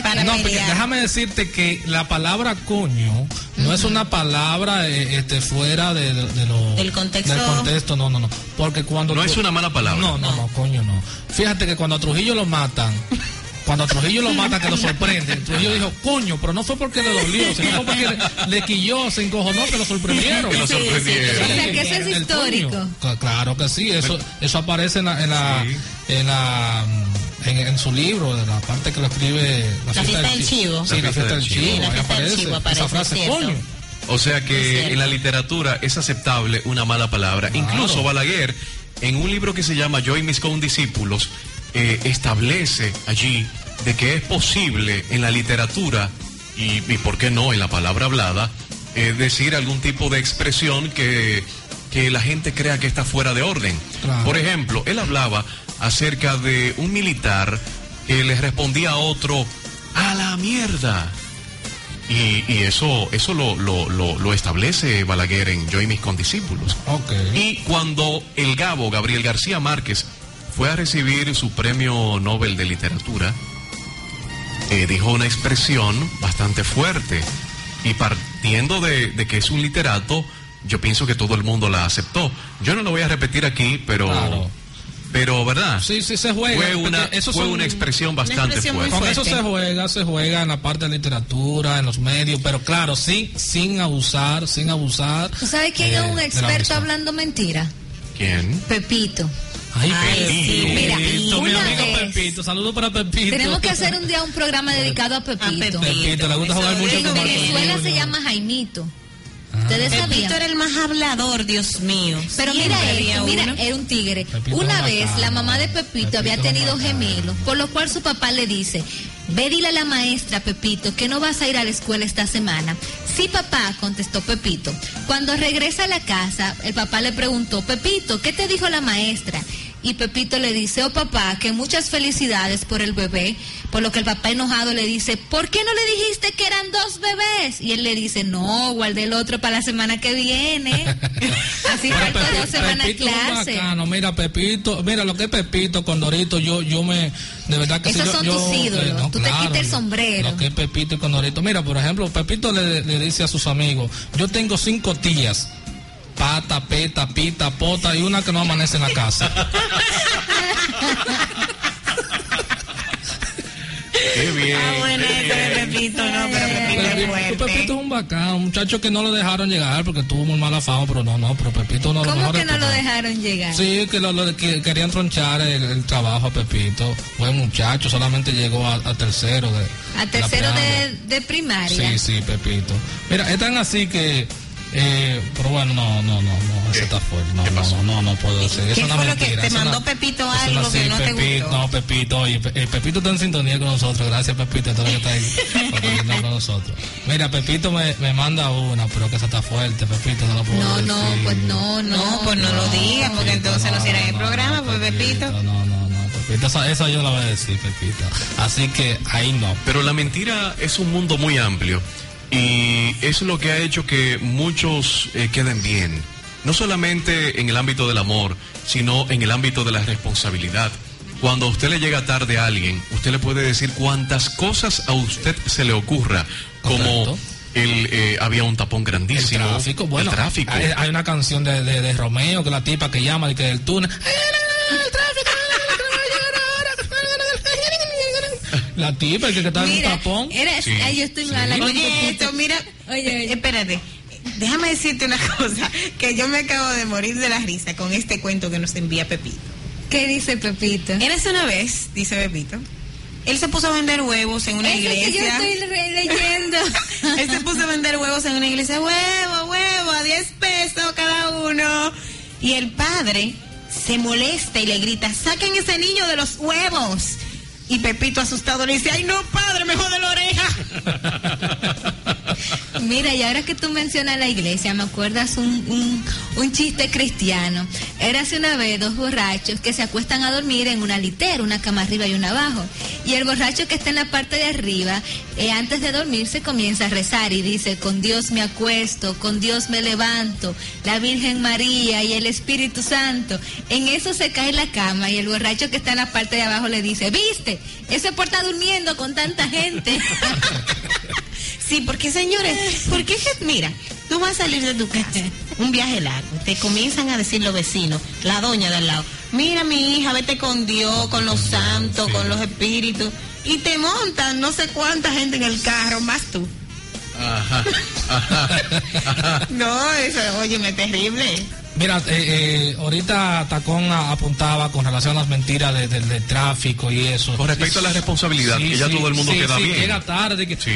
Para No, porque déjame decirte que la palabra coño no es una palabra eh, este, fuera de, de- de lo- Del contexto. del contexto, no, no, no. Porque cuando No tú- es una mala palabra. No, no, no, coño, no. Fíjate que cuando a Trujillo lo matan, cuando a Trujillo lo matan, que lo sorprende, Trujillo dijo, coño, pero no fue porque le dolió, sino fue porque le, le quilló, se encojonó, que lo sorprendieron. Que lo Sí, sí, sorprendieron. O sea, que eso es El histórico. Claro que sí, eso, eso aparece en la, en la, Sí. en la en, en su libro, de la parte que lo escribe La fiesta del chivo. Sí, la fiesta del chivo, Sí, la fiesta del chivo aparece, esa frase, cierto. coño. O sea que en la literatura es aceptable una mala palabra. Claro. Incluso Balaguer, en un libro que se llama Yo y mis condiscípulos, eh, establece allí de que es posible en la literatura, y, y por qué no en la palabra hablada, eh, decir algún tipo de expresión que, que la gente crea que está fuera de orden. Claro. Por ejemplo, él hablaba acerca de un militar que le respondía a otro, a la mierda. Y, y eso, eso lo, lo, lo, lo establece Balaguer en Yo y mis condiscípulos. Y cuando el Gabo, Gabriel García Márquez, fue a recibir su premio Nobel de Literatura, eh, dijo una expresión bastante fuerte. Y partiendo de, de que es un literato, yo pienso que todo el mundo la aceptó. Yo no lo voy a repetir aquí, pero... Claro. Pero, ¿verdad? Sí, sí se juega. Fue una, esos fue son- una expresión bastante expresión fuerte. Con eso se juega, se juega en la parte de literatura, en los medios, pero claro, sin, sin abusar, sin abusar. ¿Tú sabes quién eh, es un la experto hablando mentira? ¿Quién? Pepito. Ay, Ay, sí, Pepito, mira, mi una amigo vez- Pepito, saludos para Pepito. Tenemos que hacer un día un programa dedicado a Pepito. Pepito. Pepito, le gusta jugar Eso mucho con En Venezuela se llama Jaimito. Ustedes Pepito sabían. era el más hablador, Dios mío. Pero Siempre mira esto, mira, uno. era un tigre. Pepito Una vez la mamá de Pepito, Pepito había tenido gemelos, por lo cual su papá le dice, ve dile a la maestra, Pepito, que no vas a ir a la escuela esta semana. Sí, papá, contestó Pepito. Cuando regresa a la casa, el papá le preguntó, Pepito, ¿qué te dijo la maestra? Y Pepito le dice, oh papá, que muchas felicidades por el bebé, por lo que el papá enojado le dice, ¿por qué no le dijiste que eran dos bebés? Y él le dice, no, guardé el otro para la semana que viene. Así Pepi- dos semanas Pepito clase. bacano, mira Pepito, mira lo que es Pepito con Dorito, yo yo me de verdad que Esos sí, son yo, tus ídolos, tú te quitas el sombrero. Lo que es Pepito y con Dorito. Mira, por ejemplo, Pepito le, le dice a sus amigos, "Yo tengo cinco tías pata, peta, pita, pota y una que no amanece en la casa. Qué bien. Ah, bueno, ese Pepito, no, pero Pepito es Pepito, fuerte. Pepito es un bacán, un muchacho que no lo dejaron llegar porque tuvo muy mala fama, pero no, no, pero Pepito no lo ¿Cómo que no lo dejaron llegar? Sí, que, lo, lo- que querían tronchar el, el trabajo a Pepito. Buen muchacho, solamente llegó a, a tercero de. A tercero primaria. de, de primaria. Sí, sí, Pepito. Mira, es tan así que. Eh, pero bueno, no, no, no, no, eso está fuerte. No, no, no, no, no puedo decir. Es ¿Qué una fue lo que te mandó Pepito algo que no te Pepito, gustó? No, Pepito, oye, eh, Pepito está en sintonía con nosotros. Gracias, Pepito, todo lo que está ahí con nosotros. Mira, Pepito me, me manda una, pero que esa está fuerte, Pepito, no lo puedo No, decir. no, pues no, no. No, pues no lo digas, porque entonces no será el programa, pues Pepito. No, no, no, no, Pepito, esa, esa yo la voy a decir, Pepito. Así que ahí no. Pero la mentira es un mundo muy amplio y es lo que ha hecho que muchos eh, queden bien. No solamente en el ámbito del amor, sino en el ámbito de la responsabilidad. Cuando a usted le llega tarde a alguien, usted le puede decir cuantas cosas a usted se le ocurra, como Correcto. el, eh, había un tapón El grandísimo. tráfico, bueno, el tráfico. Hay, hay una canción de, de, de Romeo que la tipa que llama y que del túnel. La tipa que, que está en un tapón. eres, Sí, ay, yo estoy sí. mala. Oye, esto, mira, Oye, oye. espérate. Déjame decirte una cosa, que yo me acabo de morir de la risa con este cuento que nos envía Pepito. ¿Qué dice Pepito? Érase una vez, dice Pepito, él se puso a vender huevos en una Eso que yo iglesia. estoy leyendo. Él se puso a vender huevos en una iglesia, huevo, huevo, a 10 pesos cada uno. Y el padre se molesta y le grita, saquen ese niño de los huevos. Y Pepito asustado le dice, ay no, padre, me jode la oreja. Mira, y ahora que tú mencionas la iglesia, me acuerdas un, un, chiste cristiano. Érase una vez dos borrachos que se acuestan a dormir en una litera, una cama arriba y una abajo. Y el borracho que está en la parte de arriba, eh, antes de dormirse comienza a rezar y dice, con Dios me acuesto, con Dios me levanto, la Virgen María y el Espíritu Santo. En eso se cae la cama y el borracho que está en la parte de abajo le dice, viste, ese por estar durmiendo con tanta gente. Sí, porque señores, porque es que, mira, tú vas a salir de tu casa, un viaje largo, te comienzan a decir los vecinos, la doña de al lado, mira mi hija, vete con Dios, con los santos, con los espíritus, y te montan no sé cuánta gente en el carro, más tú. Ajá, ajá, ajá. No, eso, óyeme, terrible. Mira, eh, eh, ahorita Tacón a- apuntaba con relación a las mentiras de- del- del tráfico y eso. Con respecto a la responsabilidad, que ya todo el mundo sí, queda sí, bien. Llega tarde, que Sí.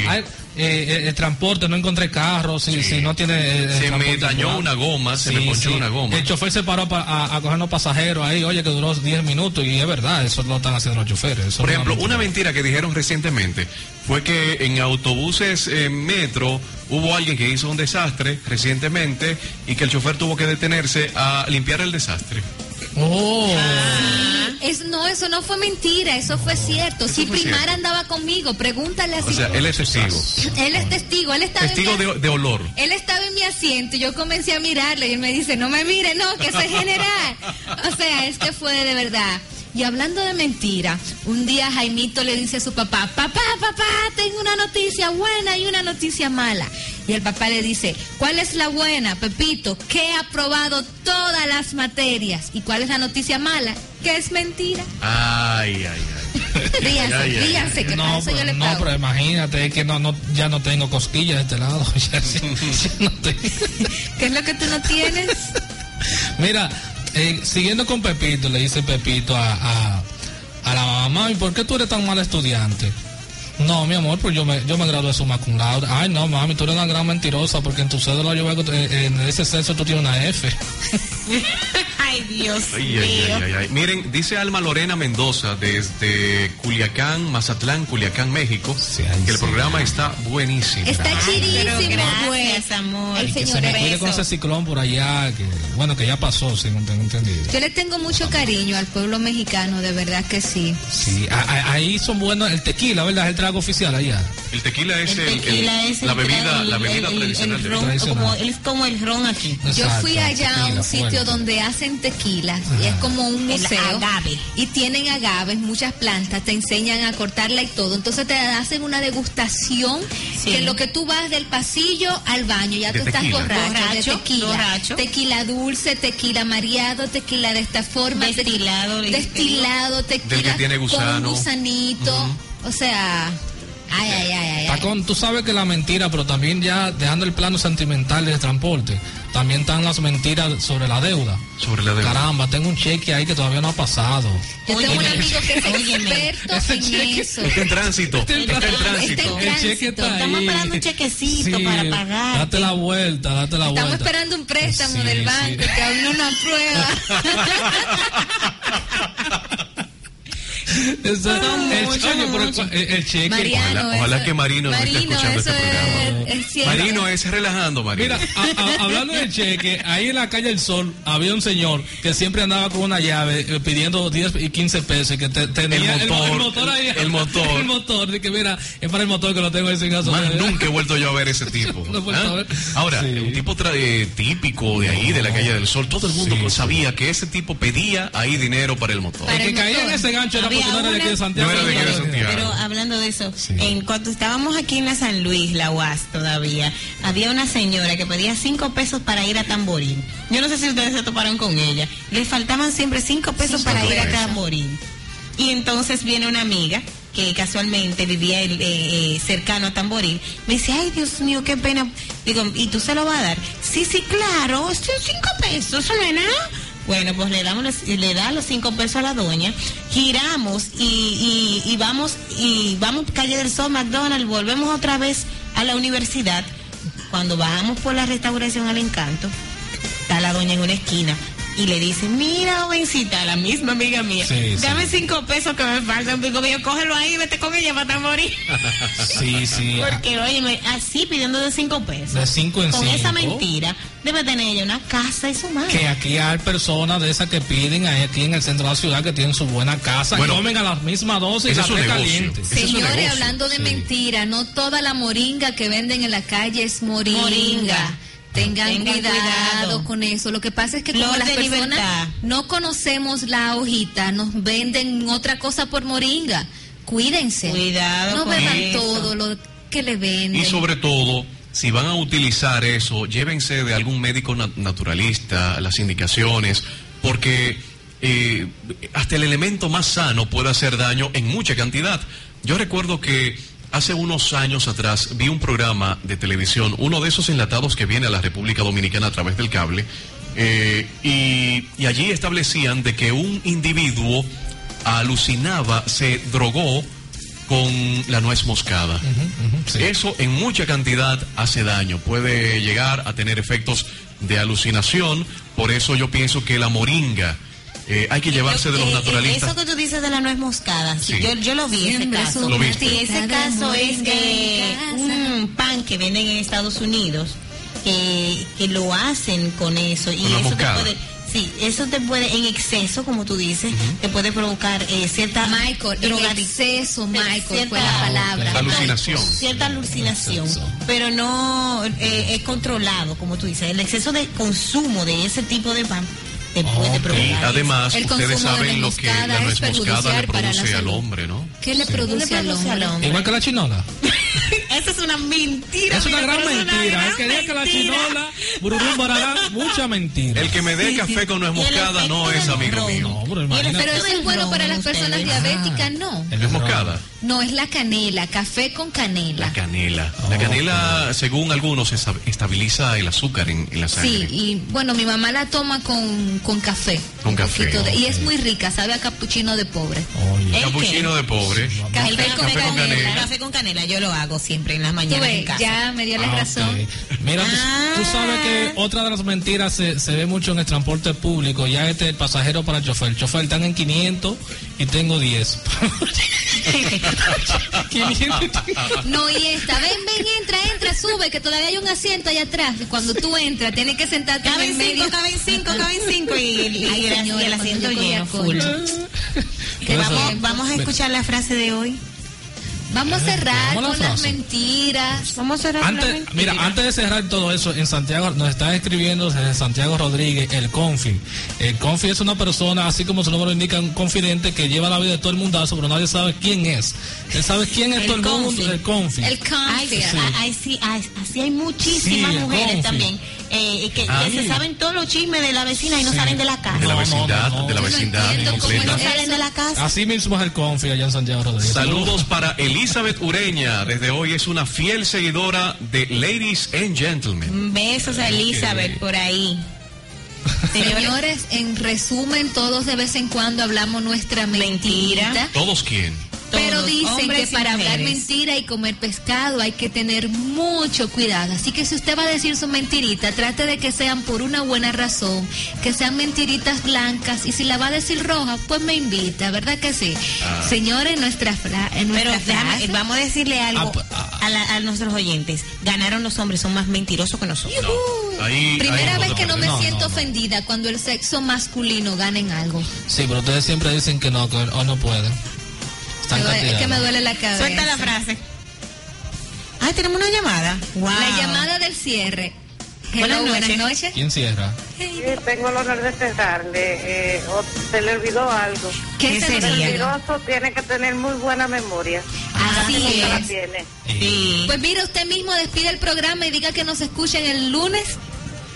Eh, eh, el transporte, no encontré carro, si, si no tiene... eh, el Se me dañó una goma, se me ponchó una goma. El chofer se paró pa- a, a coger unos pasajeros ahí, oye, que duró 10 minutos y es verdad, eso lo están haciendo los choferes. eso Por ejemplo, una mentira que dijeron recientemente fue que en autobuses eh, metro hubo alguien que hizo un desastre recientemente y que el chofer tuvo que detenerse a limpiar el desastre. Oh, Es, no, eso no fue mentira, eso fue cierto. Si fue Primar cierto. andaba conmigo, pregúntale O así. sea, él es testigo. Él es testigo, él estaba Testigo en mi, de, de olor. Él estaba en mi asiento y yo comencé a mirarle y él me dice, no me mire, no, que es general. O sea, es que fue de verdad. Y hablando de mentira, un día Jaimito le dice a su papá, papá, papá, tengo una noticia buena y una noticia mala. Y el papá le dice, ¿cuál es la buena, Pepito? Que he aprobado todas las materias. ¿Y cuál es la noticia mala? Que es mentira. Ay, ay, ay. Ríanse, Ay, ay, ríanse, que para no, eso yo no, pero imagínate, es que no, no, ya no tengo cosquillas de este lado. ya no tengo. ¿Qué es lo que tú no tienes? Mira, siguiendo con Pepito, le dice Pepito a, a, a la mamá, ¿y por qué tú eres tan mal estudiante? No, mi amor, pues yo me, yo me gradué de summa cum laude. Ay, no, mami, tú eres una gran mentirosa porque en tu cédula yo veo que eh, en ese censo tú tienes una F. Ay, Dios Ay, ay, mío. ay, ay, ay. Miren, dice Alma Lorena Mendoza desde Culiacán, Mazatlán, Culiacán, México, Sí, ay, que el sí. programa está buenísimo. Está chirísimo, gracias, pues. amor. El que se señor me cuide con ese ciclón por allá, que bueno, que ya pasó, según tengo entendido. Yo le tengo mucho cariño al pueblo mexicano, de verdad que sí. Sí, a- a- ahí son buenos el tequila, ¿verdad? Es el trago oficial allá. El tequila es, el, el- tequila es el la bebida, el- la bebida tradicional ron, Tradicional. como, es como el ron aquí. Yo Exacto, fui allá a tequila, un sitio fuerte. donde hacen tequila y es como un El museo. agave. Y tienen agaves, muchas plantas, te enseñan a cortarla y todo. Entonces te hacen una degustación Sí. que en lo que tú vas del pasillo al baño, ya De tú estás tequila. borracho, Borracho, de tequila. borracho. Tequila dulce, tequila mareado, tequila de esta forma. Destilado, destilado, tequila Del que tiene gusano. con gusanito. O sea, ay, ay, ay, ay. Tacón, tú sabes que la mentira, pero también ya dejando el plano sentimental del transporte, también están las mentiras sobre la deuda. Sobre la deuda. Caramba, tengo un cheque ahí que todavía no ha pasado. Yo tengo un amigo que es experto en cheque- eso. Está en tránsito. Está en Está en tránsito. El cheque está ahí. Estamos esperando un chequecito para pagar. Date la vuelta, date la Estamos vuelta. esperando un préstamo Sí, del sí. banco que aún no nos aprueba. Eso- el, muchos, oye, pero muchos. el, el cheque. Mariano, Ojalá, ojalá eso- que Marino, no esté Marino, escuchando este programa. es-. Marino es relajando, Marino. Mira, a- a- hablando del cheque, ahí en la calle El Sol había un señor que siempre andaba con una llave eh, pidiendo 10 y 15 pesos que te- tenía El motor, ahí. el motor. El motor, de que mira, es para el motor que lo tengo ahí sin Más gasolina. nunca he vuelto yo a ver ese tipo. No ¿Ah? a ver. Ahora, Sí. un tipo tra- eh, típico de ahí, de la calle del Sol, todo el mundo Sí, sabía que ese tipo pedía ahí dinero para el motor. Para El que caía en ese gancho era porque Había no era de aquí de una- Santiago. No era de aquí de era Santiago. Pero hablando de eso, Sí. en cuanto estábamos aquí en la San Luis, la UAS todavía, había una señora que pedía cinco pesos para ir a Tamborín. Yo no sé si ustedes se toparon con ella. Le faltaban siempre cinco pesos para ir a. Tamborín. Y entonces viene una amiga que casualmente vivía eh, eh, cercano a Tamborín. Me dice, ay Dios mío, qué pena. Digo, ¿y tú se lo vas a dar? Sí, sí, claro, son cinco pesos, ¿eso no es nada? Bueno, pues le damos le da los cinco pesos a la doña, giramos y, y vamos y vamos calle del Sol, McDonald's, volvemos otra vez a la universidad. Cuando bajamos por la restauración al encanto, está la doña en una esquina y le dice, mira jovencita, la misma amiga mía, Sí, sí. dame cinco pesos que me faltan, digo mío, cógelo ahí y vete con ella para morir. Sí, sí. Porque, oye, así pidiendo de cinco pesos. De cinco en Con esa mentira, debe tener ella una casa y su madre. Que aquí hay personas de esas que piden ahí aquí en el centro de la ciudad que tienen su buena casa Bueno, y comen a la misma dosis y la es su té negocio. caliente. Señores, hablando de Sí. mentira, no toda la moringa que venden en la calle es moringa. Moringa. Tengan, Tengan cuidado, cuidado. con eso. Lo que pasa es que como las personas libertad. no conocemos la hojita, nos venden otra cosa por moringa. Cuídense. Cuidado No con beban eso. todo lo que le venden. Y sobre todo, si van a utilizar eso, llévense de algún médico na- naturalista, las indicaciones, porque eh, hasta el elemento más sano puede hacer daño en mucha cantidad. Yo recuerdo que hace unos años atrás vi un programa de televisión, uno de esos enlatados que viene a la República Dominicana a través del cable, eh, y, y allí establecían de que un individuo alucinaba, se drogó con la nuez moscada. sí. Eso en mucha cantidad hace daño, puede llegar a tener efectos de alucinación, por eso yo pienso que la moringa eh, hay que llevarse de los Eh, naturalistas. Eso que tú dices de la nuez moscada, sí, Sí. yo, yo lo vi ese caso. Lo viste. Sí, ese de caso es eh, un pan que venden en Estados Unidos que, que lo hacen con eso y Con la eso te puede Sí, eso te puede, en exceso, como tú dices, te puede provocar eh, cierta Michael, en drogadi- exceso, Michael, cierta- fue la palabra. La alucinación. Cierta alucinación, pero no eh, es controlado, como tú dices. El exceso de consumo de ese tipo de pan te puede Ok. Y provocar. además, El ustedes consumo de saben lo que la nuez moscada le produce al hombre, ¿no? ¿Qué le produce, ¿Qué le al produce al hombre? hombre? Igual que la chinola. Esa es una mentira. Es una mira, gran es mentira. gran El que diga que la chinola, bururum, barará, mucha mentira. El que me dé café con nuez moscada no es amigo ron. mío. No, pero eso es bueno para las personas diabéticas, no. El Nuez moscada. No, es la canela, café con canela. La canela. La canela, según algunos, esta- estabiliza el azúcar en, en la Sí, sangre. y bueno, mi mamá la toma con, con café. Con café, Y es muy rica, sabe a capuchino de pobre. Oye. ¿El Capuchino qué? de pobre. Café El con café con canela. canela. Café con canela, yo lo hago siempre en las mañanas en casa. ya me dio la Ah, razón. Mira, tú, Ah. tú sabes que otra de las mentiras se, se ve mucho en el transporte público. Ya este el pasajero para el chofer. El chofer están en 500 y tengo 10. 500 y tengo- No, y esta, ven, ven, entra, entra, sube, que todavía hay un asiento allá atrás. Cuando tú entras, tienes que sentarte en Caben cinco, medio. caben cinco, caben cinco y, y- y Ay, el, señora, y el cuando asiento lleno, full. Que vamos, vamos a escuchar la frase de hoy. Vamos a cerrar Vamos a la con las mentiras. Vamos a cerrar con la Antes, mentira. mira, antes de cerrar todo eso, en Santiago nos está escribiendo desde Santiago Rodríguez el Confi. El Confi es una persona, así como su nombre lo indica, un confidente que lleva la vida de todo el mundazo, pero nadie sabe quién es. Él sabe quién es El todo el mundo, Confi. el Confi. El Ay, confia. sí, ay, sí, ay, así hay muchísimas Sí, mujeres confi. también eh, que, se saben todos los chismes de la vecina y no Sí. salen de la casa. De la No, no, vecindad, no, no. de la vecindad entiendo cómo completa. No es salen de la casa. Así mismo es el Confi allá en Santiago Rodríguez. Saludos para Elizabeth Ureña. Desde hoy es una fiel seguidora de Ladies and Gentlemen. Besos a Elizabeth por ahí. Señores, en resumen, todos de vez en cuando hablamos nuestra. Mentira. ¿Todos quién? Pero dicen que para hablar mentira y comer pescado hay que tener mucho cuidado. Así que si usted va a decir su mentirita, trate de que sean por una buena razón, que sean mentiritas blancas. Y si la va a decir roja, pues me invita, ¿verdad que sí? Señores, nuestra, fra en Pero nuestra frase- eh, vamos a decirle algo Ah, pa- ah. a, la- a nuestros oyentes. Ganaron los hombres, son más mentirosos que nosotros. Ahí, Primera ahí vez que no me No, no, siento no. ofendida cuando el sexo masculino gana en algo. Sí, pero ustedes siempre dicen que no, que hoy no pueden. Duele- es que me duele la cabeza. Suelta la frase. Ah, tenemos una llamada. Wow. La llamada del cierre. Hello, Buenas buenas noches. ¿Quién cierra? Sí, tengo el honor de cerrarle. Eh, o se le olvidó algo. ¿Qué, ¿Qué sería? olvidó? Mentiroso tiene que tener muy buena memoria. Así es. tiene. Sí. Pues mire, usted mismo despide el programa y diga que nos escuchen el lunes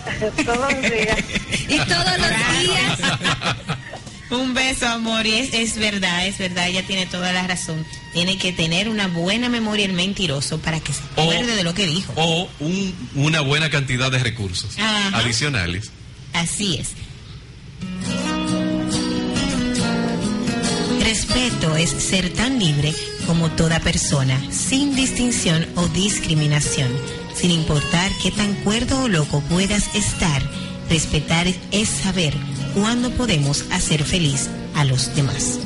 Todos los días. y todos los días. Un beso, amor. Y es, es verdad, es verdad. Ella tiene toda la razón. Tiene que tener una buena memoria el mentiroso para que se O- acuerde de lo que dijo. O un- una buena cantidad de recursos Ajá. adicionales. Así es. Respeto es ser tan libre como toda persona, sin distinción o discriminación, sin importar qué tan cuerdo o loco puedas estar. Respetar es saber cuándo podemos hacer feliz a los demás.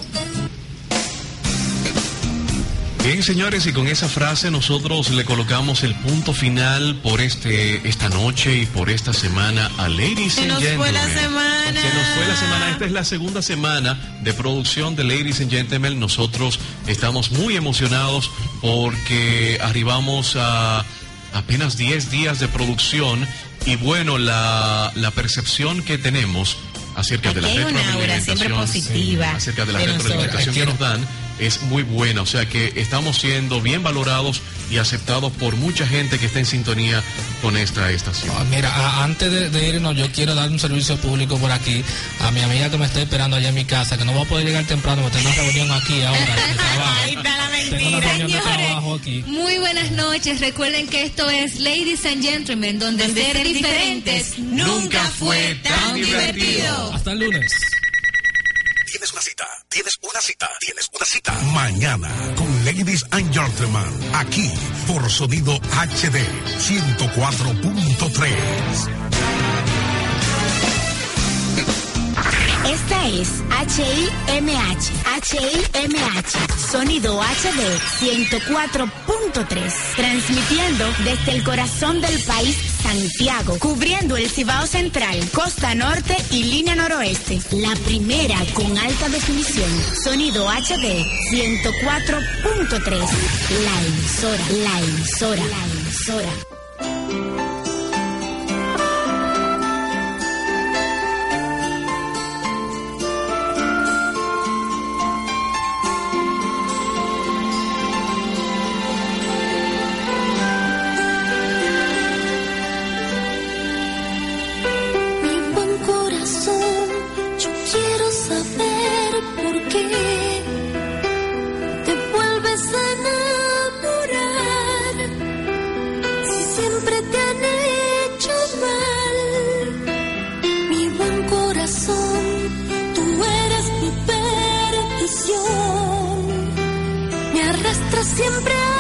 Bien, señores, y con esa frase nosotros le colocamos el punto final por este esta noche y por esta semana a Ladies Se and nos fue Gentlemen. la semana. Se nos fue la semana. Esta es la segunda semana de producción de Ladies and Gentlemen. Nosotros estamos muy emocionados porque arribamos a apenas 10 días de producción y bueno, la, la percepción que tenemos acerca de la aura siempre positiva sí, acerca de la de retroalimentación que nos dan es muy buena, o sea que estamos siendo bien valorados y aceptados por mucha gente que está en sintonía con esta estación. Ah, Mira, a- antes de, de irnos, yo quiero dar un servicio público por aquí a mi amiga que me está esperando allá en mi casa, que no va a poder llegar temprano, porque tengo una reunión aquí ahora. Ahí está la Tengo una mentira. reunión de Señores, trabajo aquí. Muy buenas noches. Recuerden que esto es Ladies and Gentlemen, donde, Donde ser, ser diferentes diferentes nunca fue tan divertido. Hasta el lunes. Tienes una cita, tienes una cita. Mañana con Ladies and Gentlemen, aquí por Sonido HD 104.3. Esta es HIMH, HIMH, sonido HD 104.3, transmitiendo desde el corazón del país, Santiago, cubriendo el Cibao Central, Costa Norte y línea noroeste. La primera con alta definición, sonido HD 104.3, la emisora, la emisora, la emisora. Siempre